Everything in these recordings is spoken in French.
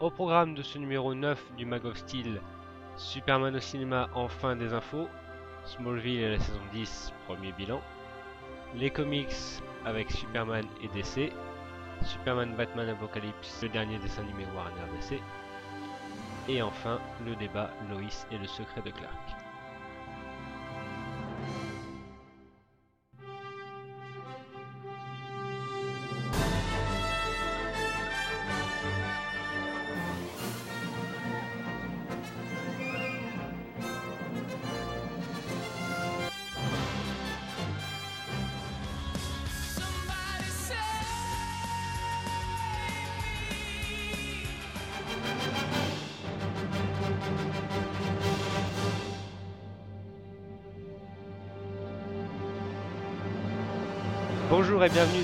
Au programme de ce numéro 9 du Mag of Steel, Superman au cinéma, enfin des infos, Smallville et la saison 10, premier bilan, les comics avec Superman et DC, Superman Batman Apocalypse, le dernier dessin animé Warner DC, et enfin le débat Loïs et le secret de Clark.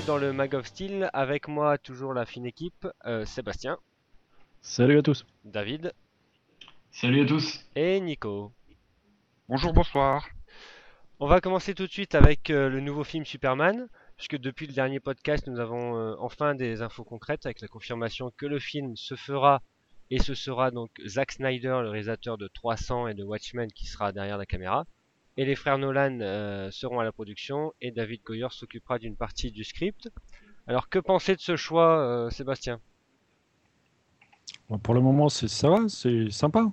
Dans le Mag of Steel. Avec moi, toujours la fine équipe euh, Sébastien, Salut à tous. David Salut à tous. et Nico. Bonjour, bonsoir. On va commencer tout de suite avec euh, le nouveau film Superman, puisque depuis le dernier podcast, nous avons euh, enfin des infos concrètes avec la confirmation que le film se fera et ce sera donc Zack Snyder, le réalisateur de 300 et de Watchmen, qui sera derrière la caméra. Et les frères Nolan euh, seront à la production et David Goyer s'occupera d'une partie du script. Alors que penser de ce choix, euh, Sébastien? Bon, pour le moment, c'est ça va, c'est sympa.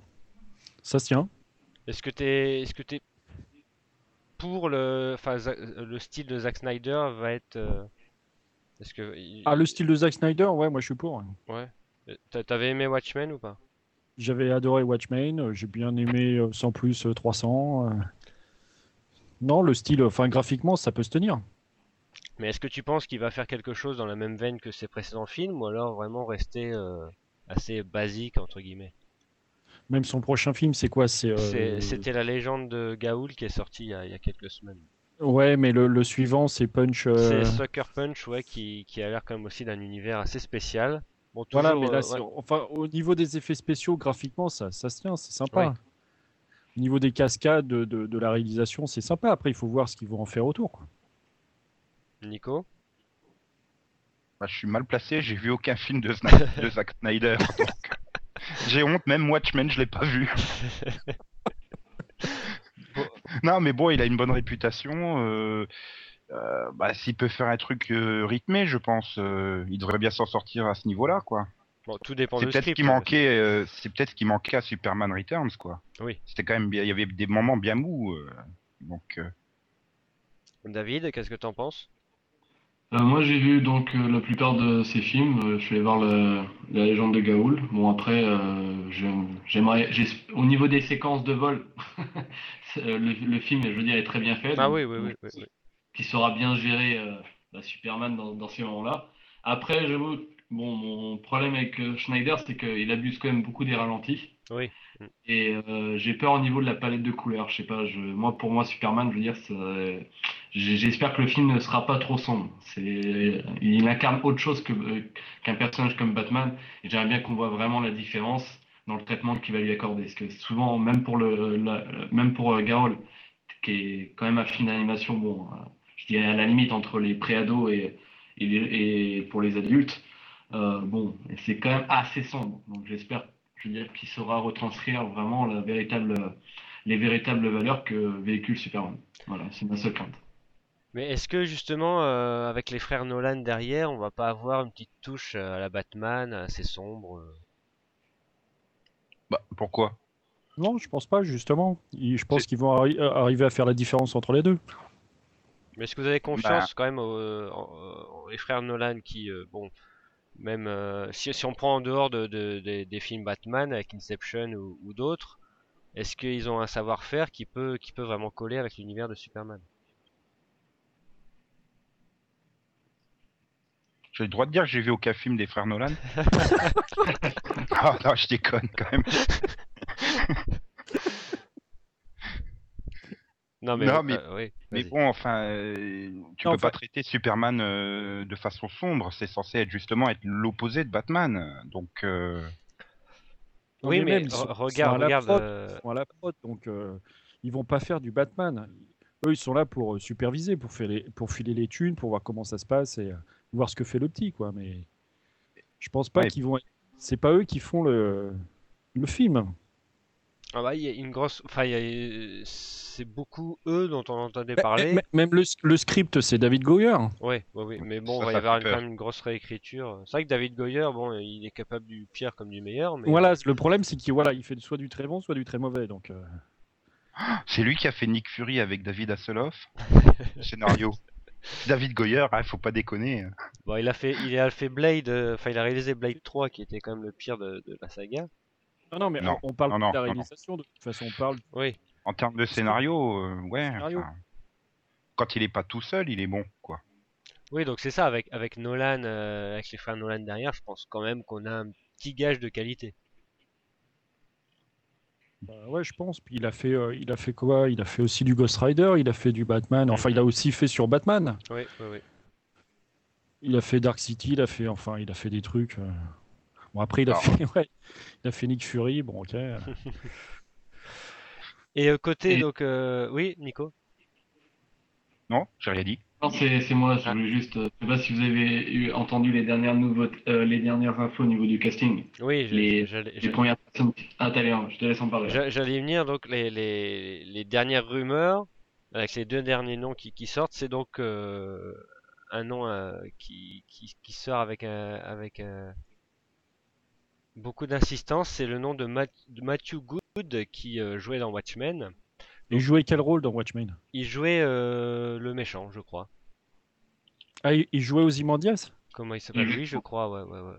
Ça se tient. Est-ce que t'es, est-ce que t'es pour le, style de Zack Snyder va être, euh, est-ce que, il- Ah, le style de Zack Snyder, ouais, moi je suis pour. ouais, T'a- t'avais aimé Watchmen ou pas? J'avais adoré Watchmen, j'ai bien aimé sans plus euh, 300. Non, le style, enfin graphiquement, ça peut se tenir. Mais est-ce que tu penses qu'il va faire quelque chose dans la même veine que ses précédents films ou alors vraiment rester euh, assez basique entre guillemets? Même son prochain film, c'est quoi? C'est. euh, C'était la légende de Gaoul qui est sorti il y a, il y a quelques semaines. Ouais, mais le, le suivant, c'est Punch. euh, C'est Sucker Punch, ouais, qui, qui a l'air quand même aussi d'un univers assez spécial. Bon, toujours, Voilà, mais là, ouais. enfin, au niveau des effets spéciaux, graphiquement, ça, ça se tient, c'est sympa. Ouais. Au niveau des cascades, de, de- de la réalisation, c'est sympa. Après, il faut voir ce qu'ils vont en faire autour. quoi. Nico? Bah, je suis mal placé, j'ai vu aucun film de, Sna- de Zack Snyder. donc, J'ai honte, même Watchmen, je l'ai pas vu. Non, mais bon, il a une bonne réputation. euh, euh, bah, s'il peut faire un truc euh, rythmé, je pense, euh, il devrait bien s'en sortir à ce niveau-là, quoi. Bon, tout dépend C'est du peut-être ce script. qui manquait, euh, c'est peut-être ce qui manquait à Superman Returns, quoi. Oui. C'était quand même bien, il y avait des moments bien mous, euh, donc. euh, David, qu'est-ce que t'en penses? Euh, moi j'ai vu donc euh, la plupart de ces films. Je suis allé voir le- la légende de Gaoul. Bon après, euh, j'aime- j'aimerais, au niveau des séquences de vol, le, le film, je veux dire, est très bien fait. Ah donc, oui, oui, donc, oui. oui, oui. Qui saura bien gérer euh, la Superman dans, dans ces moments-là. Après, j'avoue, bon, mon problème avec euh, Schneider, c'est qu'il abuse quand même beaucoup des ralentis. Oui. Et euh, j'ai peur au niveau de la palette de couleurs. Je sais pas, je, moi pour moi Superman, je veux dire, ça- j'espère que le film ne sera pas trop sombre. C'est, il incarne autre chose que euh, qu'un personnage comme Batman. Et j'aimerais bien qu'on voit vraiment la différence dans le traitement qu'il va lui accorder. Parce que souvent, même pour le, la- même pour Garol, qui est quand même un film d'animation, bon, je dirais à la limite entre les préados et, et, les- et pour les adultes, euh, bon, c'est quand même assez sombre. Donc j'espère je veux dire, qui saura retranscrire vraiment la véritable, les véritables valeurs que véhicule Superman. Voilà, c'est ma seule crainte. Mais est-ce que justement, euh, avec les frères Nolan derrière, on va pas avoir une petite touche euh, à la Batman, assez sombre Bah, pourquoi? Non, je pense pas, justement. Je pense qu'ils vont arri- arriver à faire la différence entre les deux. Mais est-ce que vous avez confiance quand même aux, frères Nolan qui, euh, bon, même euh, si, si on prend en dehors de, de- des- des films Batman avec Inception ou, ou d'autres, est-ce qu'ils ont un savoir-faire qui peut, qui peut vraiment coller avec l'univers de Superman? J'ai le droit de dire que j'ai vu aucun film des frères Nolan Ah non, je déconne quand même. Non mais, Non, mais- euh, oui, Mais vas-y. bon, enfin, euh, tu Non, peux pas traiter Superman euh, de façon sombre. C'est censé être justement être l'opposé de Batman. Donc, euh, Oui, mais même, sont- regarde, sont regarde, prod, euh, ils sont à la prod, donc euh, ils vont pas faire du Batman. Eux, ils sont là pour superviser, pour, faire les, pour filer les thunes, pour voir comment ça se passe et euh, voir ce que fait le petit, quoi. Mais je pense pas Ouais. qu'ils vont, c'est pas eux qui font le, le film. Ah bah, il y a une grosse. Enfin, il y a- c'est beaucoup eux dont on entendait M- parler. Même le, le script, c'est David Goyer. Ouais, ouais, ouais. Mais bon, Ça, il va y avoir quand même une grosse réécriture. C'est vrai que David Goyer, bon, il est capable du pire comme du meilleur, mais. Voilà, le problème, c'est qu'il voilà, il fait soit du très bon, soit du très mauvais. Donc, euh, C'est lui qui a fait Nick Fury avec David Hasselhoff. Scénario. David Goyer, hein, faut pas déconner. Bon, il a fait, il a fait Blade, euh, enfin, il a réalisé Blade 3, qui était quand même le pire de, de la saga. Non, non, mais Non. on, parle Non, de la réalisation. De toute façon, on parle. Oui. En termes de scénario, euh, ouais. Scénario. enfin, Quand il est pas tout seul, il est bon, quoi. Oui, donc c'est ça, avec, avec Nolan, euh, avec les frères Nolan derrière, je pense quand même qu'on a un petit gage de qualité. Bah ouais, je pense. Puis il a fait, euh, il a fait quoi? Il a fait aussi du Ghost Rider. Il a fait du Batman. Enfin, il a aussi fait sur Batman. Oui, oui, oui. Il a fait Dark City. Il a fait, enfin, il a fait des trucs. euh. Bon, après, il a fait, ouais, il a fait Nick Fury. Bon, ok. Et euh, côté, Et- donc, euh, oui, Nico Non, j'ai rien dit. Non, c'est moi, je voulais juste. euh, Je sais pas si vous avez eu, entendu les dernières nouveautés, euh, les dernières infos au niveau du casting. Oui, je- Les- j'allais Les j'allais- premières personnes. Ah, je te laisse en parler. j'a- j'allais venir, donc les, les, les dernières rumeurs, avec les deux derniers noms qui, qui sortent, c'est donc euh, un nom euh, qui, qui, qui sort avec, un, avec un- beaucoup d'insistance, c'est le nom de, Matt- de Matthew Good qui euh, jouait dans Watchmen. Il jouait quel rôle dans Watchmen? Il jouait euh, le méchant, je crois. Ah, il, jouait aux Imandias Comment il s'appelle? Oui, je crois, ouais, ouais, ouais.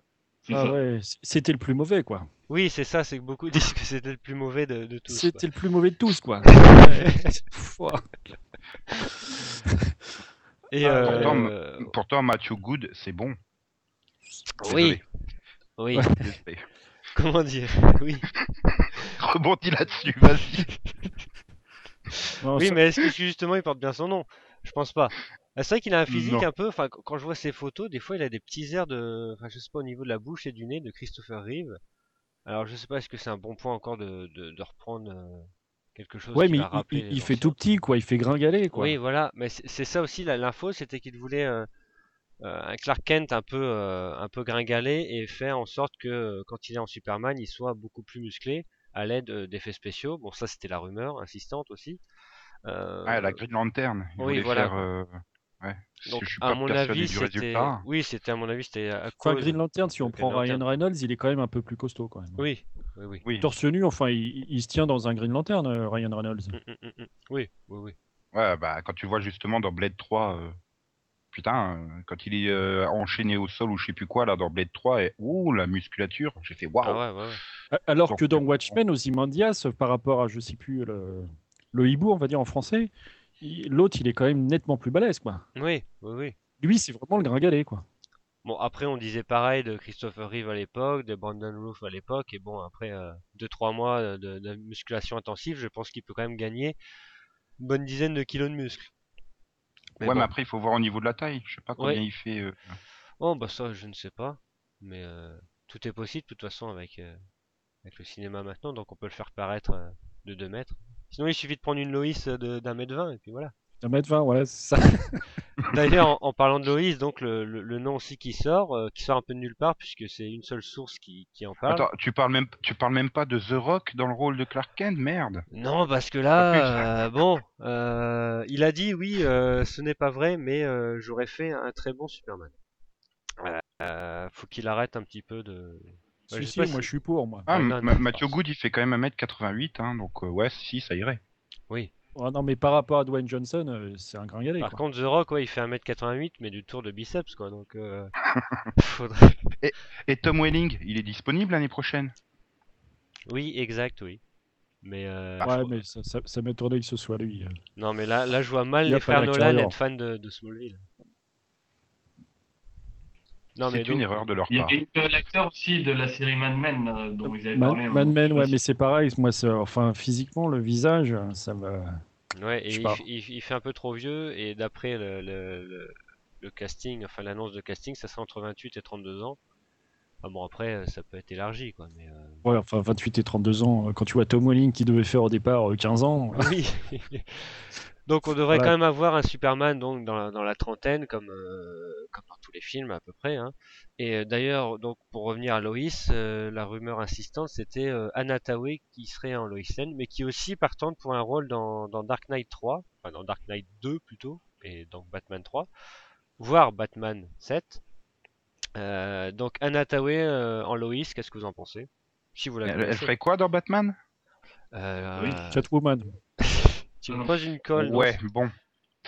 Ah ouais, c'était le plus mauvais, quoi. Oui, c'est ça, c'est que beaucoup disent que c'était le plus mauvais de, de tous. quoi. C'était le plus mauvais de tous, quoi. Et Ah, euh, pourtant, Pourtant, Matthew Good, c'est bon. oui, oui, comment dire? Oui, Rebondis là-dessus, vas-y. Non, oui, ça- mais est-ce que justement il porte bien son nom? Je pense pas. Ah, C'est vrai qu'il a un physique Non. un peu. Enfin, quand je vois ses photos, des fois il a des petits airs de, enfin, je sais pas au niveau de la bouche et du nez de Christopher Reeve. Alors je sais pas est-ce que c'est un bon point encore de, de, de reprendre euh, quelque chose Ouais, qui mais va il, rappeler il- les il fait tout petit, quoi. Il fait gringaler, quoi. Oui, voilà, mais c'est ça aussi l'info, c'était qu'il voulait euh, un Clark Kent un peu euh, un peu gringalé et faire en sorte que euh, quand il est en Superman, il soit beaucoup plus musclé à l'aide euh, d'effets spéciaux. Bon, ça c'était la rumeur insistante aussi. Euh, Ah, la Green Lantern. Il oui, voulait voilà, faire. euh, Ouais. Donc que je suis à pas mon avis, du c'était résultat. oui, c'était à mon avis c'était à Enfin, Green Lantern, si on prend Green Lantern. Ryan Reynolds, il est quand même un peu plus costaud, quand même. Oui, oui, oui. Oui. Torse nu, enfin, il, il se tient dans un Green Lantern, euh, Ryan Reynolds. Mm, mm, mm, mm. Oui, oui, oui. Ouais, bah, quand tu vois justement dans Blade 3, euh, putain, euh, quand il est euh, enchaîné au sol ou je sais plus quoi, là, dans Blade 3, et ouh, la musculature, j'ai fait waouh. Ah ouais, ouais, ouais. A- Alors Donc, que dans euh, Watchmen, Ozymandias, par rapport à, je sais plus, le, le hibou, on va dire en français, l'autre, il est quand même nettement plus balèze, quoi. Oui, oui, oui. Lui, c'est vraiment le gringalet, quoi. Bon, après, on disait pareil de Christopher Reeve à l'époque, de Brandon Roof à l'époque, et bon, après 2-3 mois de, de musculation intensive, je pense qu'il peut quand même gagner une bonne dizaine de kilos de muscles. Mais ouais, bon. mais après, il faut voir au niveau de la taille. Je sais pas combien Ouais. il fait. euh. Oh, bah ça, je ne sais pas, mais euh, tout est possible, de toute façon, avec, euh, avec le cinéma maintenant, donc on peut le faire paraître euh, de 2 mètres. Sinon, il suffit de prendre une Loïs de- d'un mètre 20, et puis voilà. Un mètre 20, voilà, c'est ça. D'ailleurs, en, en parlant de Loïs, donc le, le- le nom aussi qui sort, euh, qui sort un peu de nulle part, puisque c'est une seule source qui, qui en parle. Attends, tu parles même, tu parles même pas de The Rock dans le rôle de Clark Kent, merde. Non, parce que là, euh, bon, euh, il a dit oui, euh, ce n'est pas vrai, mais euh, j'aurais fait un très bon Superman. Euh, faut qu'il arrête un petit peu de. Ouais, Si, je si, moi, si- je suis pour, moi. Ah, Ouais, Ma- non, non, Matthew non. Good, il fait quand même 1m88, hein, donc euh, ouais, si, ça irait. Oui. Ah non, mais par rapport à Dwayne Johnson, euh, c'est un gringalet, Par quoi. contre, The Rock, ouais, il fait 1m88, mais du tour de biceps, quoi. Donc, euh, faudrait. Et Tom Welling, il est disponible l'année prochaine? Oui, exact, oui. Mais euh, Ouais, mais ça, ça, ça m'étonnerait que ce soit lui. non, mais là, là, je vois mal les la Nolan être fans de, de Smallville. Non, mais C'est une donc- erreur de leur Il y part. avait eu l'acteur aussi de la série Mad Men euh, dont ils avaient Man, parlé. Hein. Men, Je sais ouais, pas mais c'est pareil. Moi, c'est- enfin, physiquement, le visage, ça va. Ouais, et il, fait un peu trop vieux, et d'après le, le, le, le casting, enfin l'annonce de casting, ça serait entre 28 et 32 ans. Ah bon, après, euh, ça peut être élargi, quoi, mais... euh, Ouais, enfin, 28 et 32 ans. euh, Quand tu vois Tom Welling qui devait faire au départ euh, 15 ans. Oui Donc on devrait Voilà. quand même avoir un Superman donc dans la, dans la trentaine comme euh, comme dans tous les films à peu près. Hein. Et euh, d'ailleurs donc pour revenir à Lois, euh, la rumeur insistante c'était euh, Anna Tawai qui serait en Lois Lane, mais qui aussi partante pour un rôle dans, dans Dark Knight 3, enfin dans Dark Knight 2 plutôt, et donc Batman 3, voire Batman 7. Euh, donc Anna Tawai euh, en Lois, qu'est-ce que vous en pensez? Si vous la Elle, elle ferait quoi dans Batman? Euh, Oui. Catwoman. Tu me poses une colle. non Ouais, bon.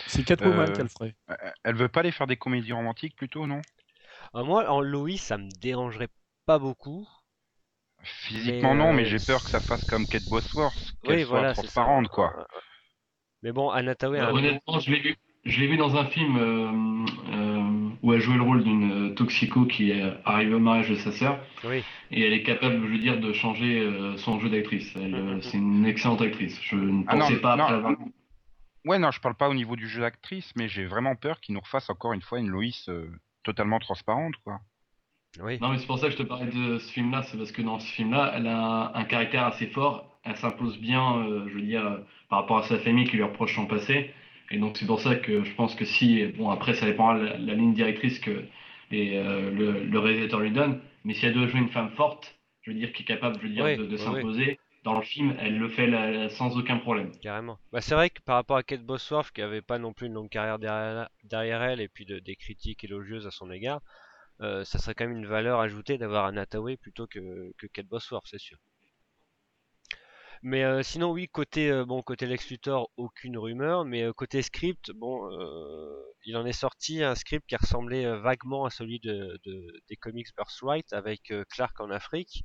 C'est Catwoman Euh, qu'elle ferait. Elle veut pas aller faire des comédies romantiques plutôt, non? Euh, moi, en Lois, ça me dérangerait pas beaucoup. Physiquement Mais, non, mais j'ai peur que ça fasse comme Kate Bosworth, qu'elle Oui, soit voilà, transparente, quoi. Mais bon, Anna Tawai, Euh, un- honnêtement, je l'ai vu, je l'ai vu dans un film euh, euh, où elle jouait le rôle d'une euh, toxico qui est arrivée au mariage de sa sœur oui, et elle est capable, je veux dire, de changer euh, son jeu d'actrice. Elle, euh, C'est une excellente actrice. Je ne Ah non, pensais pas non. après avoir- Ouais, non, je parle pas au niveau du jeu d'actrice, mais j'ai vraiment peur qu'ils nous refassent encore une fois une Loïs euh, totalement transparente, quoi. oui. Non, mais c'est pour ça que je te parlais de ce film-là, c'est parce que dans ce film-là, elle a un, un caractère assez fort, elle s'impose bien, euh, je veux dire, euh, par rapport à sa famille qui lui reproche son passé. Et donc c'est pour ça que je pense que si, bon après ça dépendra de la, la ligne directrice que et, euh, le, le réalisateur lui donne, mais si elle doit jouer une femme forte, je veux dire, qui est capable, je veux dire, Oui, de, s'imposer, dans le film, elle le fait la- sans aucun problème. Carrément. Bah, c'est vrai que par rapport à Kate Bosworth, qui avait pas non plus une longue carrière derrière, derrière elle, et puis de- des critiques élogieuses à son égard, euh, ça serait quand même une valeur ajoutée d'avoir Anna Tawai plutôt que, que Kate Bosworth, c'est sûr. Mais euh, sinon, oui, côté euh, bon, côté Lex Luthor, aucune rumeur, mais euh, côté script, bon, il en est sorti un script qui ressemblait vaguement à celui de, de- des comics Birthright avec Clark en Afrique.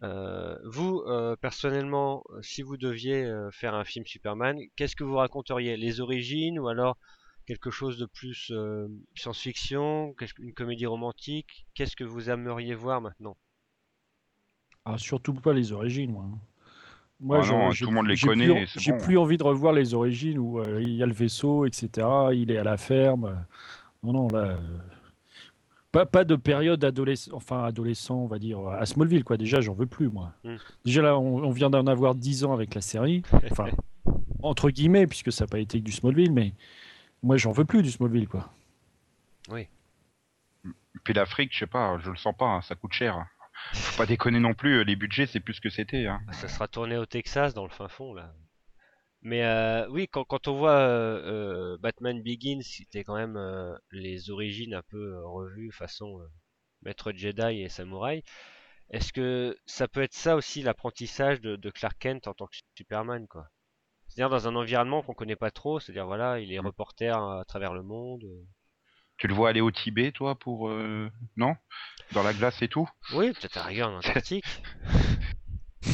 Vous, personnellement, si vous deviez faire un film Superman, qu'est-ce que vous raconteriez? Les origines ou alors quelque chose de plus science-fiction, une comédie romantique? Qu'est-ce que vous aimeriez voir maintenant? Ah, surtout pas les origines, moi. Moi, Ah non, j'ai- tout le monde les connaît, J'ai bon. plus envie de revoir les origines où euh, il y a le vaisseau, etc. Il est à la ferme. Non, non, là. euh, Pas, pas de période adolescent, enfin adolescent, on va dire, à Smallville, quoi. Déjà, j'en veux plus, moi. Mm. Déjà, là, on, on vient d'en avoir 10 ans avec la série. Enfin, entre guillemets, puisque ça n'a pas été que du Smallville, mais moi, j'en veux plus du Smallville, quoi. Puis l'Afrique, je sais pas, je le sens pas, hein, ça coûte cher. Faut pas déconner non plus, euh, les budgets c'est plus ce que c'était. Hein. Ça sera tourné au Texas, dans le fin fond, là. Mais euh, oui, quand, quand on voit euh, Batman Begins, c'était quand même euh, les origines un peu revues façon Maître Jedi et Samouraï. Est-ce que ça peut être ça aussi l'apprentissage de, de Clark Kent en tant que Superman, quoi? C'est-à-dire dans un environnement qu'on connaît pas trop, c'est-à-dire voilà, il est Mm. reporter à travers le monde. Tu le vois aller au Tibet, toi, pour non? Dans la glace et tout Oui, peut-être à rigueur en Antarctique.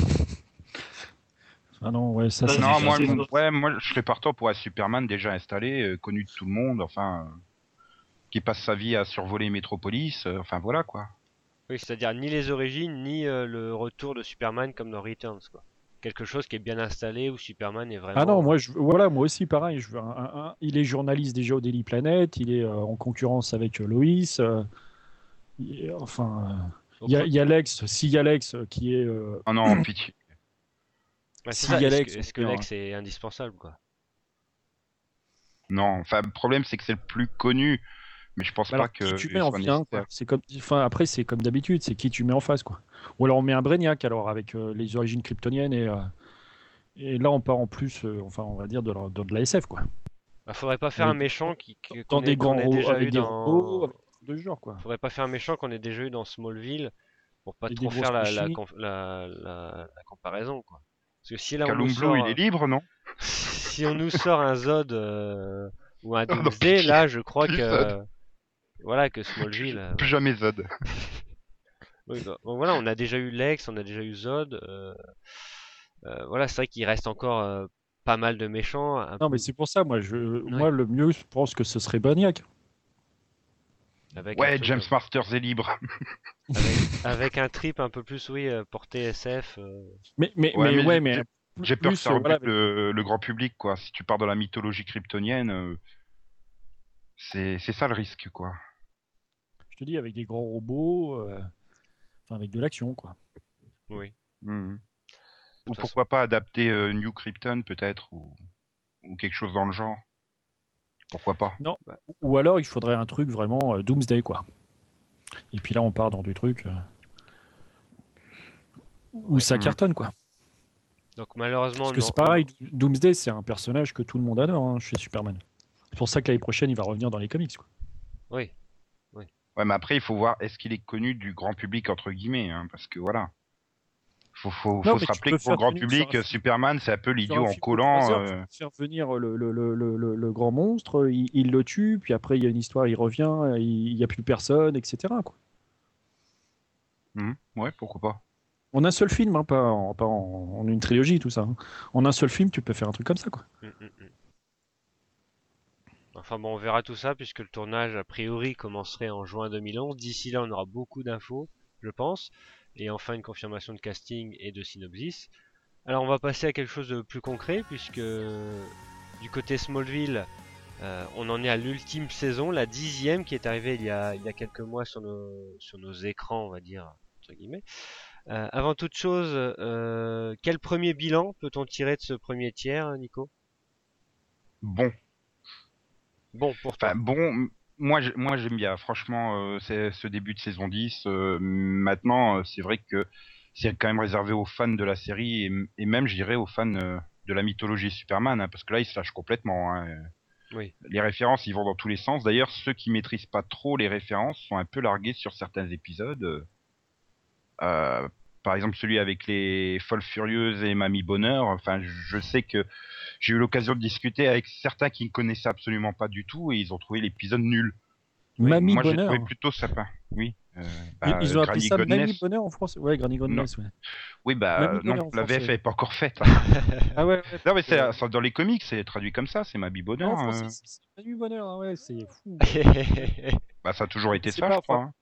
Ah non, ouais, ça, Bah, ça c'est Non, moi, mon- ouais, moi, je serais partant pour un Superman déjà installé, euh, connu de tout le monde, enfin, euh, qui passe sa vie à survoler Metropolis, euh, enfin voilà quoi. Oui, c'est-à-dire ni les origines, ni euh, le retour de Superman comme dans Returns, quoi. Quelque chose qui est bien installé où Superman est vraiment. Ah non, moi, je, voilà, moi aussi, pareil. Je veux un- un- un- il est journaliste déjà au Daily Planet, il est euh, en concurrence avec euh, Il enfin, euh, il y, a- pro- il y a Lex, s'il y a Lex euh, qui est. euh, Oh non, pitié. Est-ce Lex, que, Lex est indispensable, quoi? Non, enfin, le problème c'est que c'est le plus connu, mais je pense pas que. qui tu mets en quoi? C'est comme, enfin, après, c'est comme d'habitude, c'est qui tu mets en face, quoi? Ou alors on met un Brainiac, alors, avec euh, les origines kryptoniennes et. euh, et là, on part en plus, euh, enfin, on va dire de la, de, de la SF, quoi. Bah, faudrait pas faire un méchant qui, qui- Dans des grands déjà eu avec des dans. robots, avec de ce genre, quoi. Faudrait pas faire un méchant qu'on ait déjà eu dans Smallville pour pas Et trop faire la, grosses la, machines. conf- la, la- la comparaison, quoi. Parce que si là on nous Blue, sort, il est libre, non si on nous sort un Zod euh, ou un Doomsday, là je crois que Zod. voilà que Smallville. euh, Plus jamais Zod. Oui, bah, bon, voilà, on a déjà eu Lex, on a déjà eu Zod. euh, euh, voilà, c'est vrai qu'il reste encore euh, pas mal de méchants. Non, peu mais c'est pour ça, moi, je, moi, le mieux, je pense que ce serait Brainiac. Avec Ouais, James euh, Masters est libre. avec, avec un trip un peu plus, oui, euh, porté SF. euh, Mais, mais, Ouais, mais, mais ouais, j'ai- mais j'ai- peur que ça rebute voilà, le, le grand public, quoi. Si tu pars dans la mythologie kryptonienne, euh, c'est c'est ça le risque, quoi. je te dis, avec des grands robots, euh, enfin, avec de l'action, quoi. oui. Mhm. Ou pourquoi pas adapter euh, New Krypton, peut-être ou... ou quelque chose dans le genre. Pourquoi pas Ou alors il faudrait un truc vraiment euh, Doomsday, quoi. Et puis là, on part dans du truc euh, où ça Mm. cartonne, quoi. Donc malheureusement, Parce que non. c'est pareil, Doomsday, c'est un personnage que tout le monde adore hein, chez Superman. C'est pour ça que l'année prochaine, il va revenir dans les comics. Quoi. Oui. Ouais, mais après, il faut voir est-ce qu'il est connu du grand public entre guillemets, hein, parce que voilà. Faut, faut, Non, faut mais se rappeler que pour le grand public, sur Superman, c'est un peu l'idiot en collant. euh, Faire venir le, le, le, le, le- le grand monstre, il, il le tue, puis après il y a une histoire, il revient, il n'y a plus personne, etc. Quoi. hum, ouais, pourquoi pas. En un seul film, hein, pas, en, pas en, en une trilogie, tout ça. hein. En un seul film, tu peux faire un truc comme ça. Quoi. Mm, mm. Enfin bon, on verra tout ça puisque le tournage a priori commencerait en juin 2011. D'ici là, on aura beaucoup d'infos, je pense, et enfin une confirmation de casting et de synopsis. Alors on va passer à quelque chose de plus concret puisque du côté Smallville, euh, on en est à l'ultime saison, la dixième qui est arrivée il y a, il y a quelques mois sur nos, sur nos écrans, on va dire, entre guillemets. Euh, avant toute chose, euh, quel premier bilan peut-on tirer de ce premier tiers, Nico? Bon, Bon, pour toi. enfin bon, moi, moi j'aime bien. Franchement, euh, ce début de saison 10. euh, maintenant, euh, c'est vrai que c'est quand même réservé aux fans de la série et, et même, je dirais, aux fans de la mythologie Superman, hein, parce que là, ils se lâchent complètement. hein. Oui. Les références, ils vont dans tous les sens. D'ailleurs, ceux qui maîtrisent pas trop les références sont un peu largués sur certains épisodes. Euh, par exemple, celui avec les Folles Furieuses et Mamie Bonheur. Enfin, je sais que j'ai eu l'occasion de discuter avec certains qui ne connaissaient absolument pas du tout et ils ont trouvé l'épisode nul. Oui, Mamie moi, j'ai Bonheur. trouvé plutôt sympa. Oui. Euh, Ils, bah, ils ont appelé ça Goodness. Mamie Bonheur en français Ouais, Granny Goodness, ouais. Oui, bah Mamie non, Bonheur la VF n'est pas encore faite. Ah ouais, ouais. non, mais c'est dans les comics, c'est traduit comme ça, c'est Mamie Non, Bonheur. euh. c'est Mamie Bonheur, hein, ouais, c'est fou. Bah, ça a toujours été ça, pas- je crois. hein.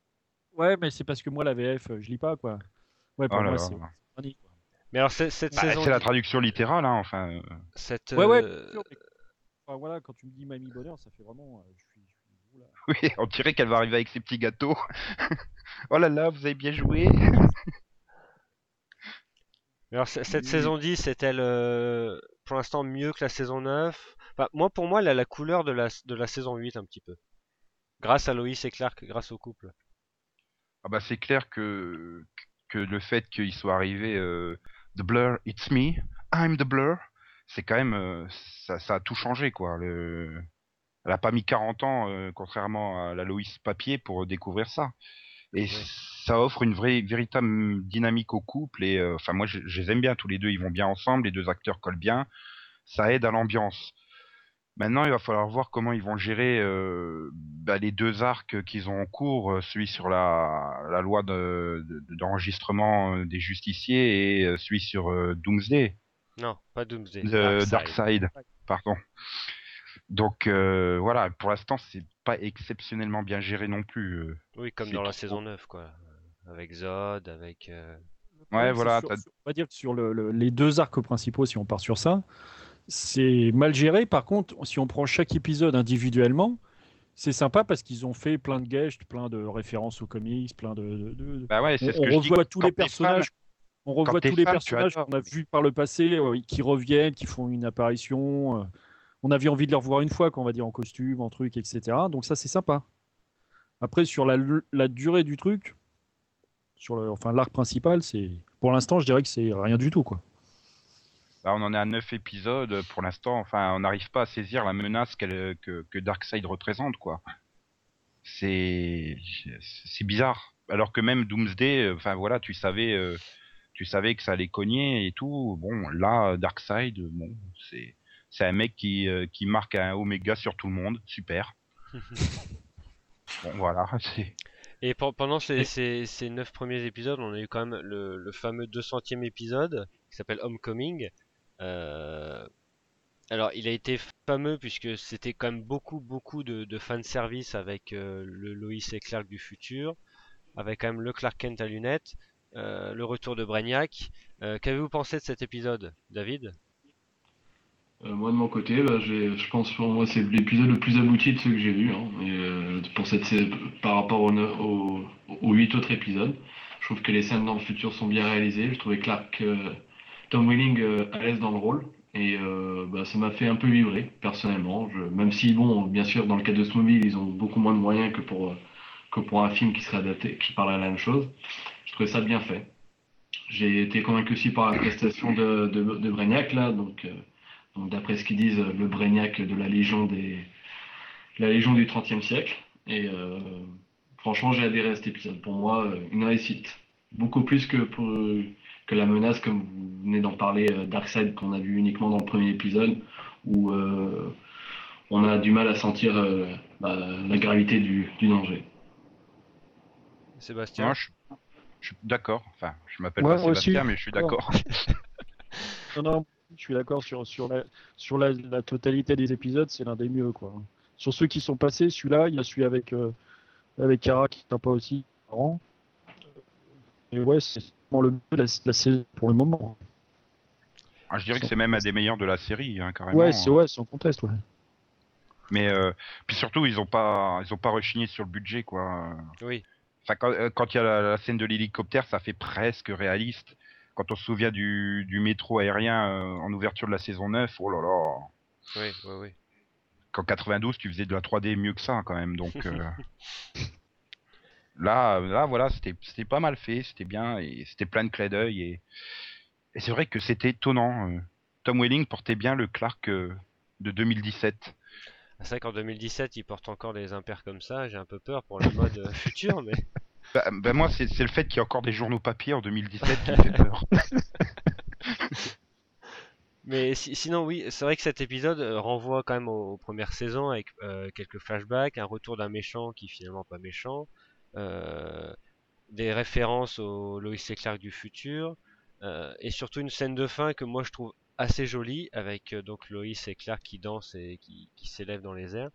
Ouais, mais c'est parce que moi, la VF, euh, je lis pas, quoi. Ouais, pour Oh là moi, là. c'est. Mais alors c'est- cette Bah, saison, c'est la traduction littérale, hein, enfin. euh. cette, Ouais, ouais, euh, Enfin, voilà, quand tu me dis Mamie Bonheur, ça fait vraiment. euh, je suis. je suis- oula. Oui, on dirait qu'elle va arriver avec ses petits gâteaux. oh là là, vous avez bien joué. alors, cette Oui. saison 10 est-elle euh, pour l'instant mieux que la saison 9 Enfin, Moi, pour moi, elle a la couleur de la, de la saison 8 un petit peu. Grâce à Loïs et Clark, grâce au couple. Ah bah c'est clair que que le fait qu'il soit arrivé euh, The Blur, it's me, I'm the Blur, c'est quand même euh, ça, ça a tout changé quoi. Le... Elle a pas mis 40 ans, euh, contrairement à la Loïs papier, pour découvrir ça. Et ça offre une vraie véritable dynamique au couple. Et euh, enfin moi je, je les aime bien tous les deux, ils vont bien ensemble, les deux acteurs collent bien, ça aide à l'ambiance. Maintenant, il va falloir voir comment ils vont gérer euh, bah, les deux arcs qu'ils ont en cours, euh, celui sur la, la loi de- de- d'enregistrement euh, des justiciers et celui sur euh, Doomsday, Non, pas Doomsday. Darkseid. Darkseid, pardon. Donc euh, voilà, pour l'instant, c'est pas exceptionnellement bien géré non plus. Oui, comme dans la trop. saison 9, quoi. Avec Zod, avec... euh, c'est voilà, sur- on va dire que sur le- le- les deux arcs principaux, si on part sur ça, c'est mal géré. Par contre, si on prend chaque épisode individuellement, c'est sympa parce qu'ils ont fait plein de guests, plein de références aux comics, plein de. de- de- Bah ouais, On, ce on que je revoit tous Quand les personnages. On revoit tous les personnages qu'on a vus par le passé, euh, qui reviennent, qui font une apparition. euh, on avait envie de les revoir une fois, qu'on va dire en costume, en truc, etc. Donc ça, c'est sympa. Après, sur la, la durée du truc, sur le, enfin l'arc principal, c'est pour l'instant, je dirais que c'est rien du tout, quoi. Bah, on en est à 9 épisodes pour l'instant. Enfin, on n'arrive pas à saisir la menace qu'elle- que, que Darkseid représente, quoi. C'est c'est bizarre. Alors que même Doomsday, euh, enfin voilà, tu savais, euh, tu savais que ça allait cogner et tout. Bon, là, Darkseid, euh, bon, c'est c'est un mec qui euh, qui marque un oméga sur tout le monde. Super. Bon, voilà. c'est- Et pe- pendant ces, ces, ces 9 premiers épisodes, on a eu quand même le, le fameux 200e épisode qui s'appelle Homecoming. Euh, alors, il a été fameux puisque c'était quand même beaucoup, beaucoup de, de fanservice avec euh, le Lois et Clark du futur, avec quand même le Clark Kent à lunettes, euh, le retour de Brainiac. Qu'avez-vous pensé de cet épisode, David? Moi de mon côté, bah, je pense pour moi c'est l'épisode le plus abouti de ceux que j'ai vus. Hein. Pour cette par rapport aux, aux, aux huit autres épisodes, je trouve que les scènes dans le futur sont bien réalisées. Je trouvais Clark, Tom Welling euh, à l'aise dans le rôle. Et euh, bah, ça m'a fait un peu vibrer, personnellement. Même si, bon, bien sûr, dans le cas de Smallville, ils ont beaucoup moins de moyens que pour, que pour un film qui serait adapté, qui parlerait la même chose. Je trouvais ça bien fait. J'ai été convaincu aussi par la prestation de, de, de là, donc, euh, donc d'après ce qu'ils disent, le Brainiac de la Légion des la Légion du XXe siècle. Et euh, franchement, j'ai adhéré à cet épisode. Pour moi, euh, une réussite. Beaucoup plus que pour que la menace, comme vous venez d'en parler, euh, Darkseid, qu'on a vu uniquement dans le premier épisode, où euh, on a du mal à sentir euh, bah, la gravité du, du danger. Sébastien Non, je, je suis d'accord. Enfin, je m'appelle Ouais, pas moi aussi. Sébastien, mais je suis d'accord. Non, non, je suis d'accord sur, sur, la, sur la, la totalité des épisodes, c'est l'un des mieux. Quoi. Sur ceux qui sont passés, celui-là, il y a celui avec, euh, avec Kara qui est sympa aussi. Et ouais, c'est le mieux de la, de la saison pour le moment. Ah, je dirais que c'est même un des meilleurs de la série, hein, carrément. Ouais, c'est ouais, sans conteste. Ouais. Mais euh, puis surtout, ils ont pas, ils ont pas rechigné sur le budget, quoi. Oui. Enfin, quand euh, quand il y a la, la scène de l'hélicoptère, ça fait presque réaliste. Quand on se souvient du, du métro aérien euh, en ouverture de la saison 9, oh là là. Oui, oui, oui. Qu'en 92, tu faisais de la 3D mieux que ça, quand même. Donc euh, là, là, voilà, c'était pas mal fait, c'était bien et c'était plein de clins d'œil et, et c'est vrai que c'était étonnant. euh. Tom Welling portait bien le Clark euh, de 2017. C'est vrai qu'en 2017, ils portent encore des impairs comme ça. J'ai un peu peur pour le mode euh, futur, mais Bah, bah, moi, c'est le fait qu'il y ait encore des journaux papier en 2017 qui me fait peur. Mais si- sinon, oui, c'est vrai que cet épisode renvoie quand même aux, aux premières saisons avec euh, quelques flashbacks, un retour d'un méchant qui est finalement pas méchant, des références au Lois et Clark du futur, euh, et surtout une scène de fin que moi je trouve assez jolie avec euh, donc Lois et Clark qui dansent et qui, qui s'élèvent dans les airs.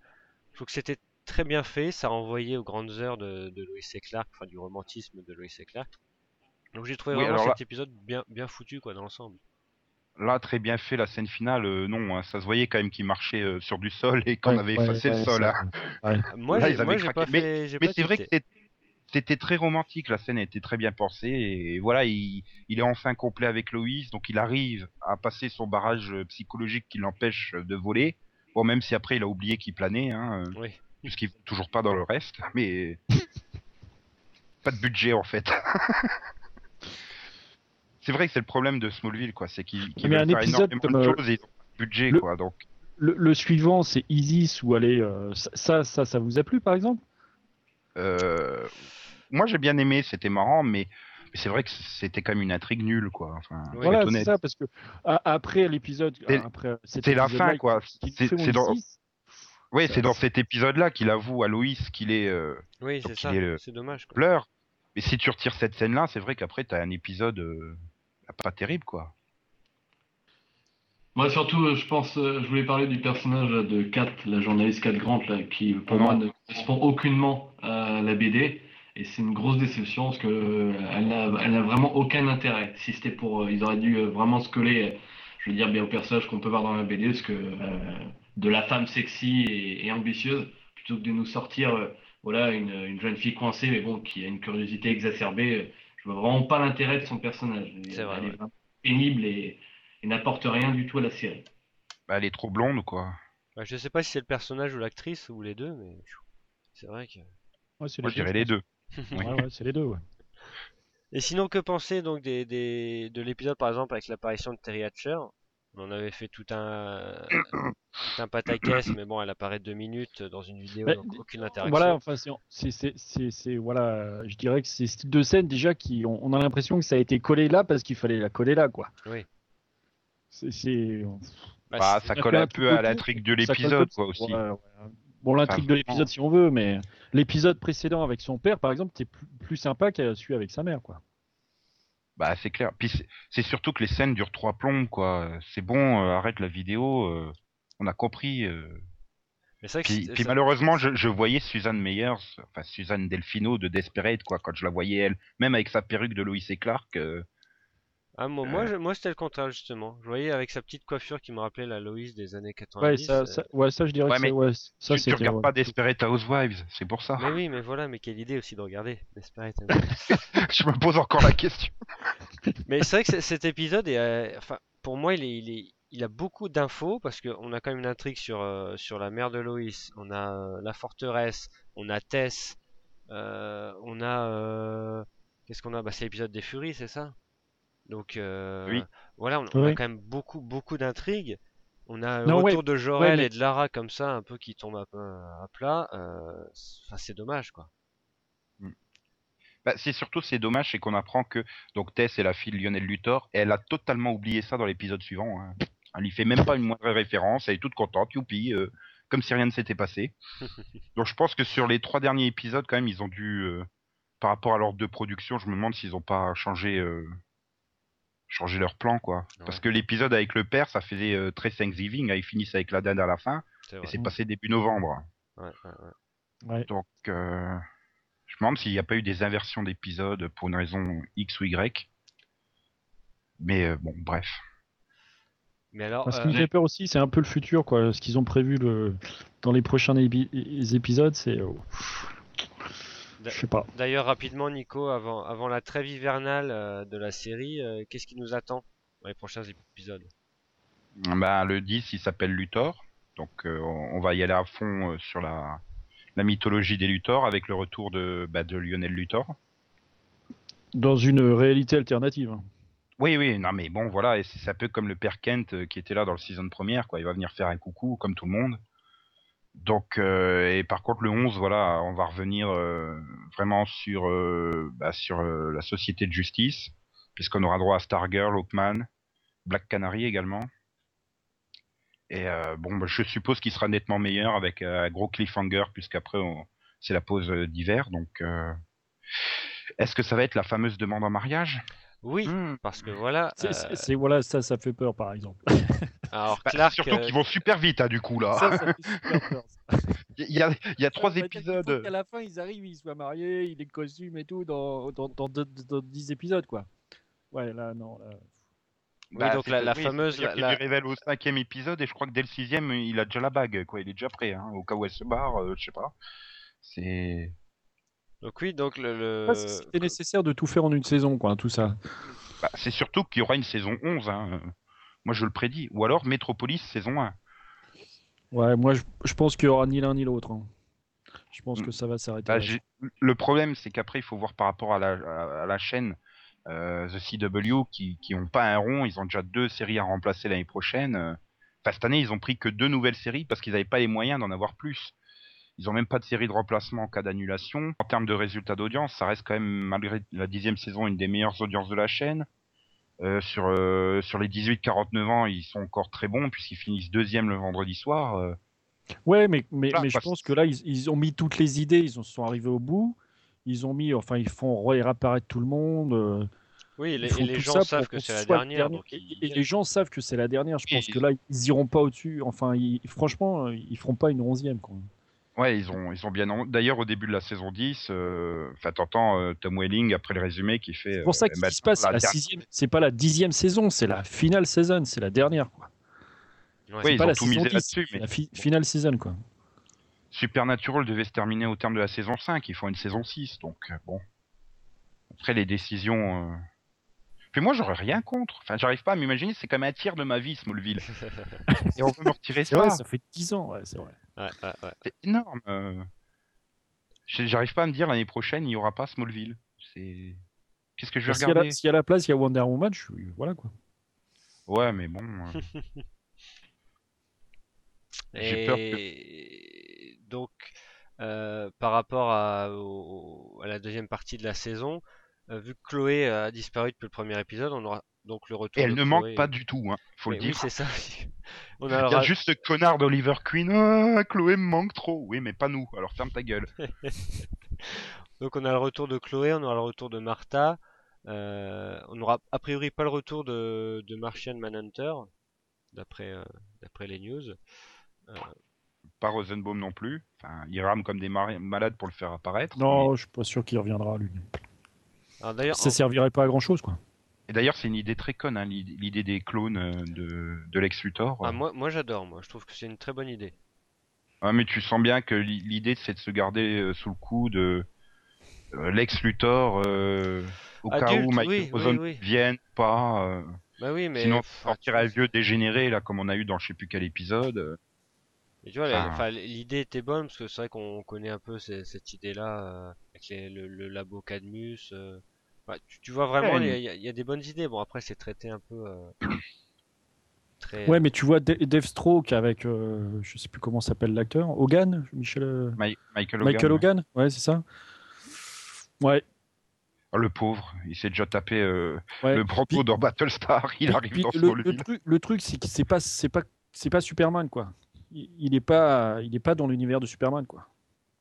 Je trouve que c'était très bien fait, ça renvoyait aux grandes heures de, de Lois et Clark, enfin du romantisme de Lois et Clark. Donc j'ai trouvé Oui, vraiment cet là- épisode bien, bien foutu quoi dans l'ensemble. Là, très bien fait la scène finale. euh, non, hein, ça se voyait quand même qu'il marchait euh, sur du sol et qu'on Ouais, avait effacé ouais, le sol. hein. Moi, Là, j'ai ils avaient moi, j'ai craqué. pas fait. Mais pas c'est vrai que c'était très romantique, la scène était très bien pensée et voilà, il, il est enfin complet avec Loïs, donc il arrive à passer son barrage euh, psychologique qui l'empêche euh, de voler. Bon, même si après il a oublié qu'il planait, hein, euh, Oui. puisqu'il est toujours pas dans le reste, mais pas de budget en fait. c'est vrai que c'est le problème de Smallville, quoi, c'est qu'ils Mais veulent un faire épisode énormément comme, de euh, choses et ils ont pas de budget, le- quoi, donc. Le, le suivant, c'est Isis ou allez, euh, ça, ça, ça, ça vous a plu par exemple? Euh, moi j'ai bien aimé, c'était marrant, mais, mais c'est vrai que c'était quand même une intrigue nulle, quoi. Enfin, Voilà, c'est ça, parce que après l'épisode, C'est- cet c'est la fin, quoi. C'est- dans- Isis, Oui, Ça- c'est dans cet épisode-là qu'il avoue à Loïs qu'il est euh, Oui, c'est ça. C'est dommage. Quoi. pleure. Mais si tu retires cette scène-là, c'est vrai qu'après t'as un épisode euh, pas terrible, quoi. Moi, surtout, euh, je pense, euh, je voulais parler du personnage de Kat, la journaliste Kat Grant, là, qui, pour moi, ne correspond aucunement à la BD. Et c'est une grosse déception parce que euh, elle n'a elle vraiment aucun intérêt. Si c'était pour, ils auraient dû vraiment se coller, je veux dire, bien au personnage qu'on peut voir dans la BD, parce que euh, de la femme sexy et, et ambitieuse, plutôt que de nous sortir, euh, voilà, une, une jeune fille coincée, mais bon, qui a une curiosité exacerbée. Je vois vraiment pas l'intérêt de son personnage. C'est vrai, Elle est vraiment pénible et, et n'apporte rien du tout à la série. Bah, elle est trop blonde, quoi. Bah, je sais pas si c'est le personnage ou l'actrice ou les deux, mais c'est vrai que. ouais, c'est Moi, je dirais deux, les deux. Ouais, ouais, c'est les deux. Ouais. Et sinon, que penser donc des, des- de l'épisode par exemple avec l'apparition de Terry Hatcher? On avait fait tout un, tout un pataquès, mais bon, elle apparaît deux minutes dans une vidéo, Mais, donc aucune interaction. Voilà, enfin, c'est- c'est, c'est, c'est, c'est- voilà, je dirais que c'est ce type de scène déjà qui, on, on a l'impression que ça a été collé là parce qu'il fallait la coller là, quoi. Oui. C'est, Bah, Bah, ça colle un peu à l'intrigue de l'épisode, quoi, aussi. ouais, ouais. Bon, l'intrigue Enfin, de l'épisode si on veut, mais l'épisode précédent avec son père, par exemple, était plus, plus sympa qu'elle celui avec sa mère, quoi. Bah, c'est clair. Puis c'est- surtout que les scènes durent trois plombes, quoi. C'est bon, euh, arrête la vidéo. euh, on a compris. euh. mais c'est vrai que Puis, malheureusement, je, je voyais Suzanne Meyers, enfin Suzanne Delfino de Desperate, quoi, quand je la voyais elle, même avec sa perruque de Lois et Clark. euh, Ah, moi, moi, je- moi, c'était le contraire justement. Je voyais avec sa petite coiffure qui me rappelait la Loïs des années 90. Ouais, ça, euh, ça, ouais, ça, je dirais Ouais, que mais c'est, ouais, ça, tu, tu c'était, regardes ouais. pas Desperate Housewives, c'est pour ça. Mais oui, mais voilà, mais quelle idée aussi de regarder Desperate je me pose encore la question. Mais c'est vrai que c- cet épisode est, euh, enfin, pour moi, il est, il est, il a beaucoup d'infos parce qu'on a quand même une intrigue sur, euh, sur la mère de Loïs, on a euh, la forteresse, on a Tess, euh, on a. euh, Qu'est-ce qu'on a? Bah, C'est l'épisode des Furies, c'est ça? Donc euh, Oui. voilà, on, on a quand même beaucoup, beaucoup d'intrigues. On a le ouais, retour de Jorel ouais, mais- et de Lara comme ça, un peu qui tombent à, plat. euh, c'est- Enfin, c'est dommage quoi. Bah, c'est surtout c'est dommage, c'est qu'on apprend que donc Tess est la fille de Lionel Luthor et elle a totalement oublié ça dans l'épisode suivant. Hein. Elle lui fait même pas une moindre référence, elle est toute contente, youpi, euh, comme si rien ne s'était passé. Donc je pense que sur les trois derniers épisodes, quand même, ils ont dû, euh, par rapport à l'ordre de production, je me demande s'ils ont pas changé, euh, changé leur plan, quoi. Parce que l'épisode avec le père, ça faisait euh, très Thanksgiving, hein, ils finissent avec la dinde à la fin, C'est et c'est passé début novembre. Ouais, ouais. Donc, euh, je me demande s'il n'y a pas eu des inversions d'épisodes pour une raison X ou Y. Mais euh, bon, bref. Mais alors, Ce euh, qui me fait peur aussi, c'est un peu le futur, quoi. Ce qu'ils ont prévu le... dans les prochains épi- épisodes, c'est. Je sais pas. D'ailleurs, rapidement, Nico, avant, avant la trêve hivernale euh, de la série, euh, qu'est-ce qui nous attend dans les prochains épisodes? Ben, le 10, il s'appelle Luthor. Donc, euh, on on va y aller à fond euh, sur la, la mythologie des Luthor avec le retour de, bah, de Lionel Luthor. Dans une réalité alternative. hein. Oui, oui, non, mais bon, voilà, et c'est un peu comme le père Kent qui était là dans le season première, quoi. Il va venir faire un coucou, comme tout le monde. Donc, euh, et par contre, le 11, voilà, on va revenir euh, vraiment sur, euh, bah, sur euh, la société de justice, puisqu'on aura droit à Stargirl, Hawkman, Black Canary également. Et euh, bon, bah, je suppose qu'il sera nettement meilleur avec euh, un gros cliffhanger, puisqu'après, c'est la pause d'hiver. Donc, est-ce que ça va être la fameuse demande en mariage? Oui, Hmm. parce que voilà. C'est, euh, c'est- voilà, ça, ça fait peur, par exemple. alors Bah, Clark, surtout euh, qu'ils vont super vite, hein, du coup, là. Ça, ça fait super peur. ça. Il y a, il y a trois épisodes. qu'à la fin, ils arrivent, ils soient mariés, il est costume et tout, dans, dans, dans, dans, dans 10 épisodes, quoi. Ouais, là, non. Là... Oui, donc la- que- la oui, fameuse- la- lui révèle au cinquième épisode et je crois que dès le sixième, il a déjà la bague, quoi. Il est déjà prêt, hein, au cas où elle se barre, euh, je sais pas. C'est. Donc oui, donc le. le- Pas si c'était nécessaire de tout faire en une saison, quoi, tout ça. Bah, c'est surtout qu'il y aura une saison 11, hein. Moi, je le prédis. Ou alors Metropolis saison 1. Ouais, moi, je, je pense qu'il y aura ni l'un ni l'autre. hein. Je pense Mm. que ça va s'arrêter. Bah, le problème, c'est qu'après, il faut voir par rapport à la, à, à la chaîne euh, The CW qui, qui ont pas un rond. Ils ont déjà deux séries à remplacer l'année prochaine. Enfin, cette année, ils ont pris que deux nouvelles séries parce qu'ils n'avaient pas les moyens d'en avoir plus. Ils ont même pas de série de remplacement en cas d'annulation. En termes de résultats d'audience, ça reste quand même, malgré la dixième saison, une des meilleures audiences de la chaîne. Euh, sur, euh, sur les 18-49 ans, ils sont encore très bons puisqu'ils finissent deuxième le vendredi soir. euh. Ouais, mais, mais, Voilà, mais je pense que là, ils, ils ont mis toutes les idées, ils en sont arrivés au bout. Ils ont mis, enfin, ils font réapparaître tout le monde. euh, Oui, et les, et les gens savent que c'est la dernière. dernier. donc Et, ils- et les gens savent que c'est la dernière. Je Et pense ils- que là, ils iront pas au-dessus. Enfin, ils- franchement, ils feront pas une onzième. Quoi. Ouais, ils ont, ils ont bien. en- D'ailleurs, au début de la saison 10, euh, enfin, t'entends euh, Tom Welling après le résumé qui fait. C'est pour ça euh, que ce bah, qui se passe, c'est la la sixième. C'est pas la dixième saison, c'est la finale saison, c'est la dernière. Quoi. Ouais. Oui, ils pas ont la tout misé 10, là-dessus, mais la fi- finale saison, quoi. Supernatural devait se terminer au terme de la saison 5. Ils font une saison 6, donc euh, bon. Après les décisions. euh, Puis moi, j'aurais rien contre. Enfin, j'arrive pas à m'imaginer. C'est comme un tiers de ma vie, Smallville. Et on veut me retirer ça. vrai, ça fait 10 ans, ouais, c'est vrai. Ouais, ouais, ouais. C'est énorme. euh. J'arrive pas à me dire l'année prochaine, il y aura pas Smallville. C'est. Qu'est-ce que je vais S'il y, a regarder? la- s'il y a la place, il y a Wonder Woman, je voilà quoi. Ouais, mais bon. euh, J'ai peur Et donc, euh, par rapport à, au- à la deuxième partie de la saison, euh, vu que Chloé a disparu depuis le premier épisode, on aura donc le retour Et elle ne Chloé. manque pas du tout, hein. Faut Mais le oui, dire. c'est ça. on Il y aura- a juste ce connard d'Oliver Queen. Ah, Chloé me manque trop. Oui, mais pas nous. Alors ferme ta gueule. Donc on a le retour de Chloé, on aura le retour de Martha. euh, on aura a priori pas le retour de, de Martian Manhunter, d'après euh, d'après les news. Pas Rosenbaum non plus. Enfin, il rame comme des malades pour le faire apparaître. Non, je suis pas sûr qu'il reviendra lui. Alors d'ailleurs, Ça servirait pas à grand chose quoi. Et d'ailleurs, c'est une idée très conne, hein, l'id- l'idée des clones euh, de, de Lex Luthor. ah, moi, moi j'adore, moi je trouve que c'est une très bonne idée. Ah, mais tu sens bien que l'i- l'idée, c'est de se garder euh, sous le coup de euh, Lex Luthor euh, au cas où Michael oui, oui, Rosen oui. vienne pas. euh. Bah oui, mais. Sinon, sortir un vieux dégénéré, là, comme on a eu dans je sais plus quel épisode. Mais tu vois, Enfin- l'idée était bonne parce que c'est vrai qu'on connaît un peu cette idée-là euh, avec les- le, le labo Cadmus. Ouais, tu, tu vois vraiment, il Ouais, y, a- il y a des bonnes idées. Bon, après, c'est traité un peu. euh, très. Ouais, mais tu vois De- Deathstroke avec, euh, je sais plus comment s'appelle l'acteur, Hogan, Michel, euh, Mi- Michael Hogan. Michael Hogan, ouais, c'est ça. Ouais, Oh, le pauvre, il s'est déjà tapé euh, ouais. le Puis- dans Battlestar, il puis- arrive puis dans le, le truc, le truc, c'est que c'est pas, c'est pas, c'est pas Superman quoi. Il, il est pas, il est pas dans l'univers de Superman quoi.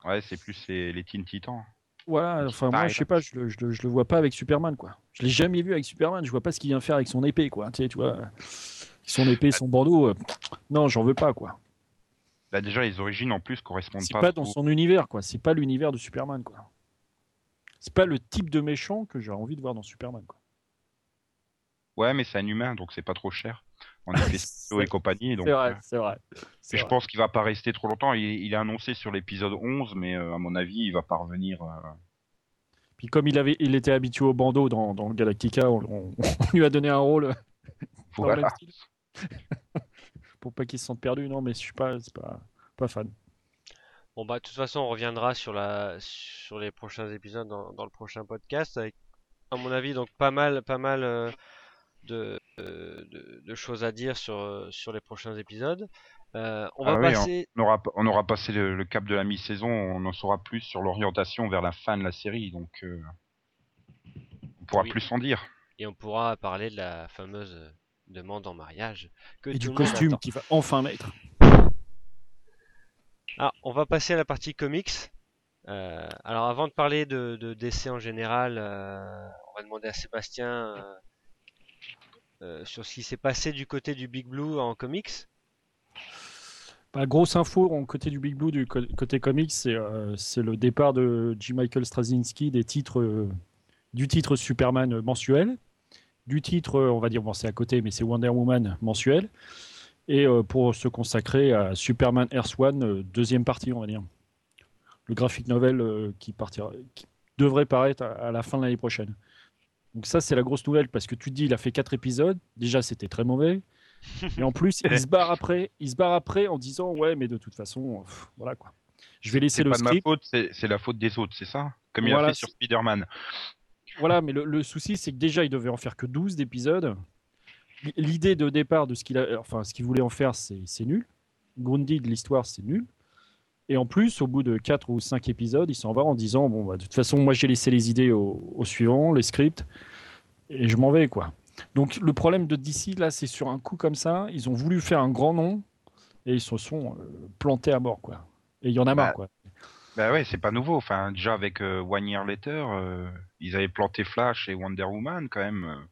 Ouais, c'est plus les Teen Titans. Voilà, enfin moi je sais pas, je le, je, le, je le vois pas avec Superman quoi. Je l'ai jamais vu avec Superman, je vois pas ce qu'il vient faire avec son épée quoi. Tu sais, tu vois, son épée, son bandeau, euh, non, j'en veux pas quoi. Bah, déjà, les origines en plus correspondent C'est pas. pas dans son univers quoi. C'est pas l'univers de Superman quoi. C'est pas le type de méchant que j'aurais envie de voir dans Superman quoi. Ouais, mais c'est un humain, donc c'est pas trop cher. En effet, C'est et compagnie. C'est vrai, euh, c'est vrai. et je pense qu'il va pas rester trop longtemps. Il, il est annoncé sur l'épisode 11, mais euh, à mon avis, il va pas revenir. euh, Puis comme il avait, il était habitué au bandeau dans, dans Galactica, on, on- on lui a donné un rôle Voilà. pour pas qu'il se sente perdu. Non, mais je suis pas, c'est pas, pas fan. Bon, bah, de toute façon, on reviendra sur la, sur les prochains épisodes dans, dans le prochain podcast avec, à mon avis, donc pas mal, pas mal euh, de, de, de choses à dire sur, euh, sur les prochains épisodes. Euh, on va Ah oui, passer. On aura, on aura passé le, le cap de la mi-saison, on en saura plus sur l'orientation vers la fin de la série, donc euh, on pourra Oui. plus en dire. Et on pourra parler de la fameuse demande en mariage que Et du costume attend. qui va enfin mettre. Ah, on va passer à la partie comics. Euh, alors avant de parler de, de DC en général, euh, on va demander à Sébastien sur ce qui s'est passé du côté du Big Blue en comics. Bah, grosse info en côté du Big Blue, du côté comics, c'est euh, c'est le départ de J. Michael Straczynski euh, du titre Superman mensuel, du titre, euh, on va dire, bon, c'est à côté, mais c'est Wonder Woman mensuel, et euh, pour se consacrer à Superman Earth One, euh, deuxième partie, on va dire. Le graphic novel euh, qui, devrait paraître à la fin de l'année prochaine. Donc ça, c'est la grosse nouvelle, parce que tu te dis, il a fait quatre épisodes, déjà c'était très mauvais, et en plus, il se barre après, il se barre après en disant ouais, mais de toute façon, pff, voilà quoi. Je vais laisser le pas de ma script. faute, c'est la faute des autres, c'est ça? Comme il Voilà, a fait sur Spider-Man. Voilà, mais le, le souci, c'est que déjà, il devait en faire que 12 d'épisodes. L'idée de départ de ce qu'il a, enfin, ce qu'il voulait en faire, c'est c'est nul. Grundy de l'histoire, c'est nul. Et en plus, au bout de 4 ou 5 épisodes, il s'en va en disant bon, bah, de toute façon, moi, j'ai laissé les idées au, au suivant, les scripts, et je m'en vais quoi. Donc, le problème de DC là, c'est sur un coup comme ça, ils ont voulu faire un grand nom et ils se sont euh, plantés à mort quoi. Et il y en a marre Bah, quoi. Bah ouais, c'est pas nouveau. Enfin, déjà avec euh, One Year Later, euh, ils avaient planté Flash et Wonder Woman quand même.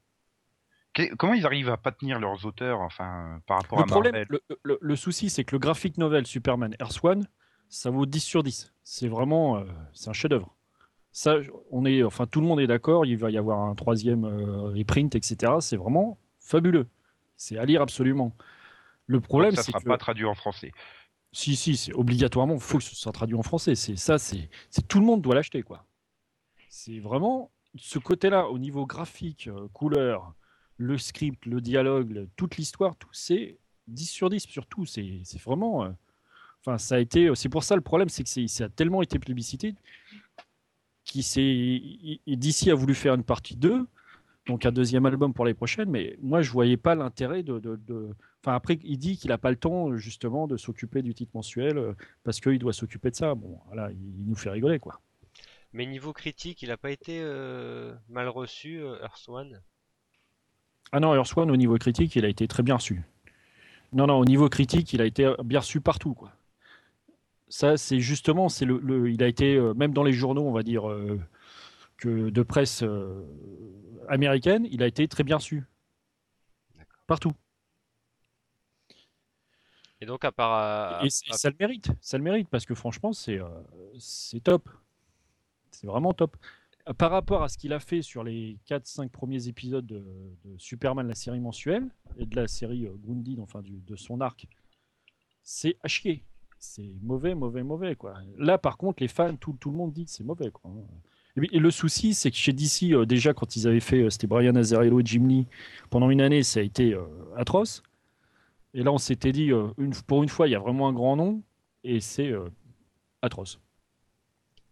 comment ils arrivent à pas tenir leurs auteurs, enfin, par rapport Le à problème, Marvel? le, le- le souci, c'est que le graphic novel Superman Earth One, ça vaut 10 sur 10. C'est vraiment, euh, c'est un chef-d'œuvre. Ça, on est, enfin, tout le monde est d'accord. Il va y avoir un troisième euh, reprint, etc. C'est vraiment fabuleux. C'est à lire absolument. Le problème, Donc ça c'est sera que pas traduit en français. si, si, c'est obligatoirement, faut que ce soit traduit en français. C'est ça, c'est, c'est tout le monde doit l'acheter, quoi. C'est vraiment ce côté-là, au niveau graphique, euh, couleur, le script, le dialogue, le- toute l'histoire, tout c'est 10 sur 10 sur tout. C'est, c'est vraiment, enfin, ça a été, c'est pour ça le problème, c'est que ça a tellement été plébiscité qui s'est, d'ici a voulu faire une partie 2, donc un deuxième album pour les prochaines, mais moi je voyais pas l'intérêt de, de- de- Enfin, après, il dit qu'il n'a pas le temps, justement, de s'occuper du titre mensuel euh, parce qu'il doit s'occuper de ça. Bon, voilà, il, nous fait rigoler, quoi. Mais niveau critique, il a pas été euh, mal reçu, euh, Earth One? Ah non, Earth One, au niveau critique, il a été très bien reçu. Non, non, au niveau critique, il a été bien reçu partout, quoi. Ça, c'est justement, c'est le, le- il a été, euh, même dans les journaux, on va dire, euh, que de presse euh, américaine, il a été très bien reçu. Partout. Et donc, à part. à- Et, ça le mérite, ça le mérite parce que franchement, c'est euh, c'est top. C'est vraiment top. Par rapport à ce qu'il a fait sur les 4-5 premiers épisodes de, de Superman, la série mensuelle, et de la série euh, Grundy, enfin du, de son arc, c'est à chier. C'est mauvais, mauvais, mauvais. Quoi. Là, par contre, les fans, tout, tout le monde dit que c'est mauvais. Quoi. Et le souci, c'est que chez DC, euh, déjà, quand ils avaient fait, euh, c'était Brian Azzarello et Jim Lee, pendant une année, ça a été euh, atroce. Et là, on s'était dit, une, pour une fois, il y a vraiment un grand nom, et c'est atroce.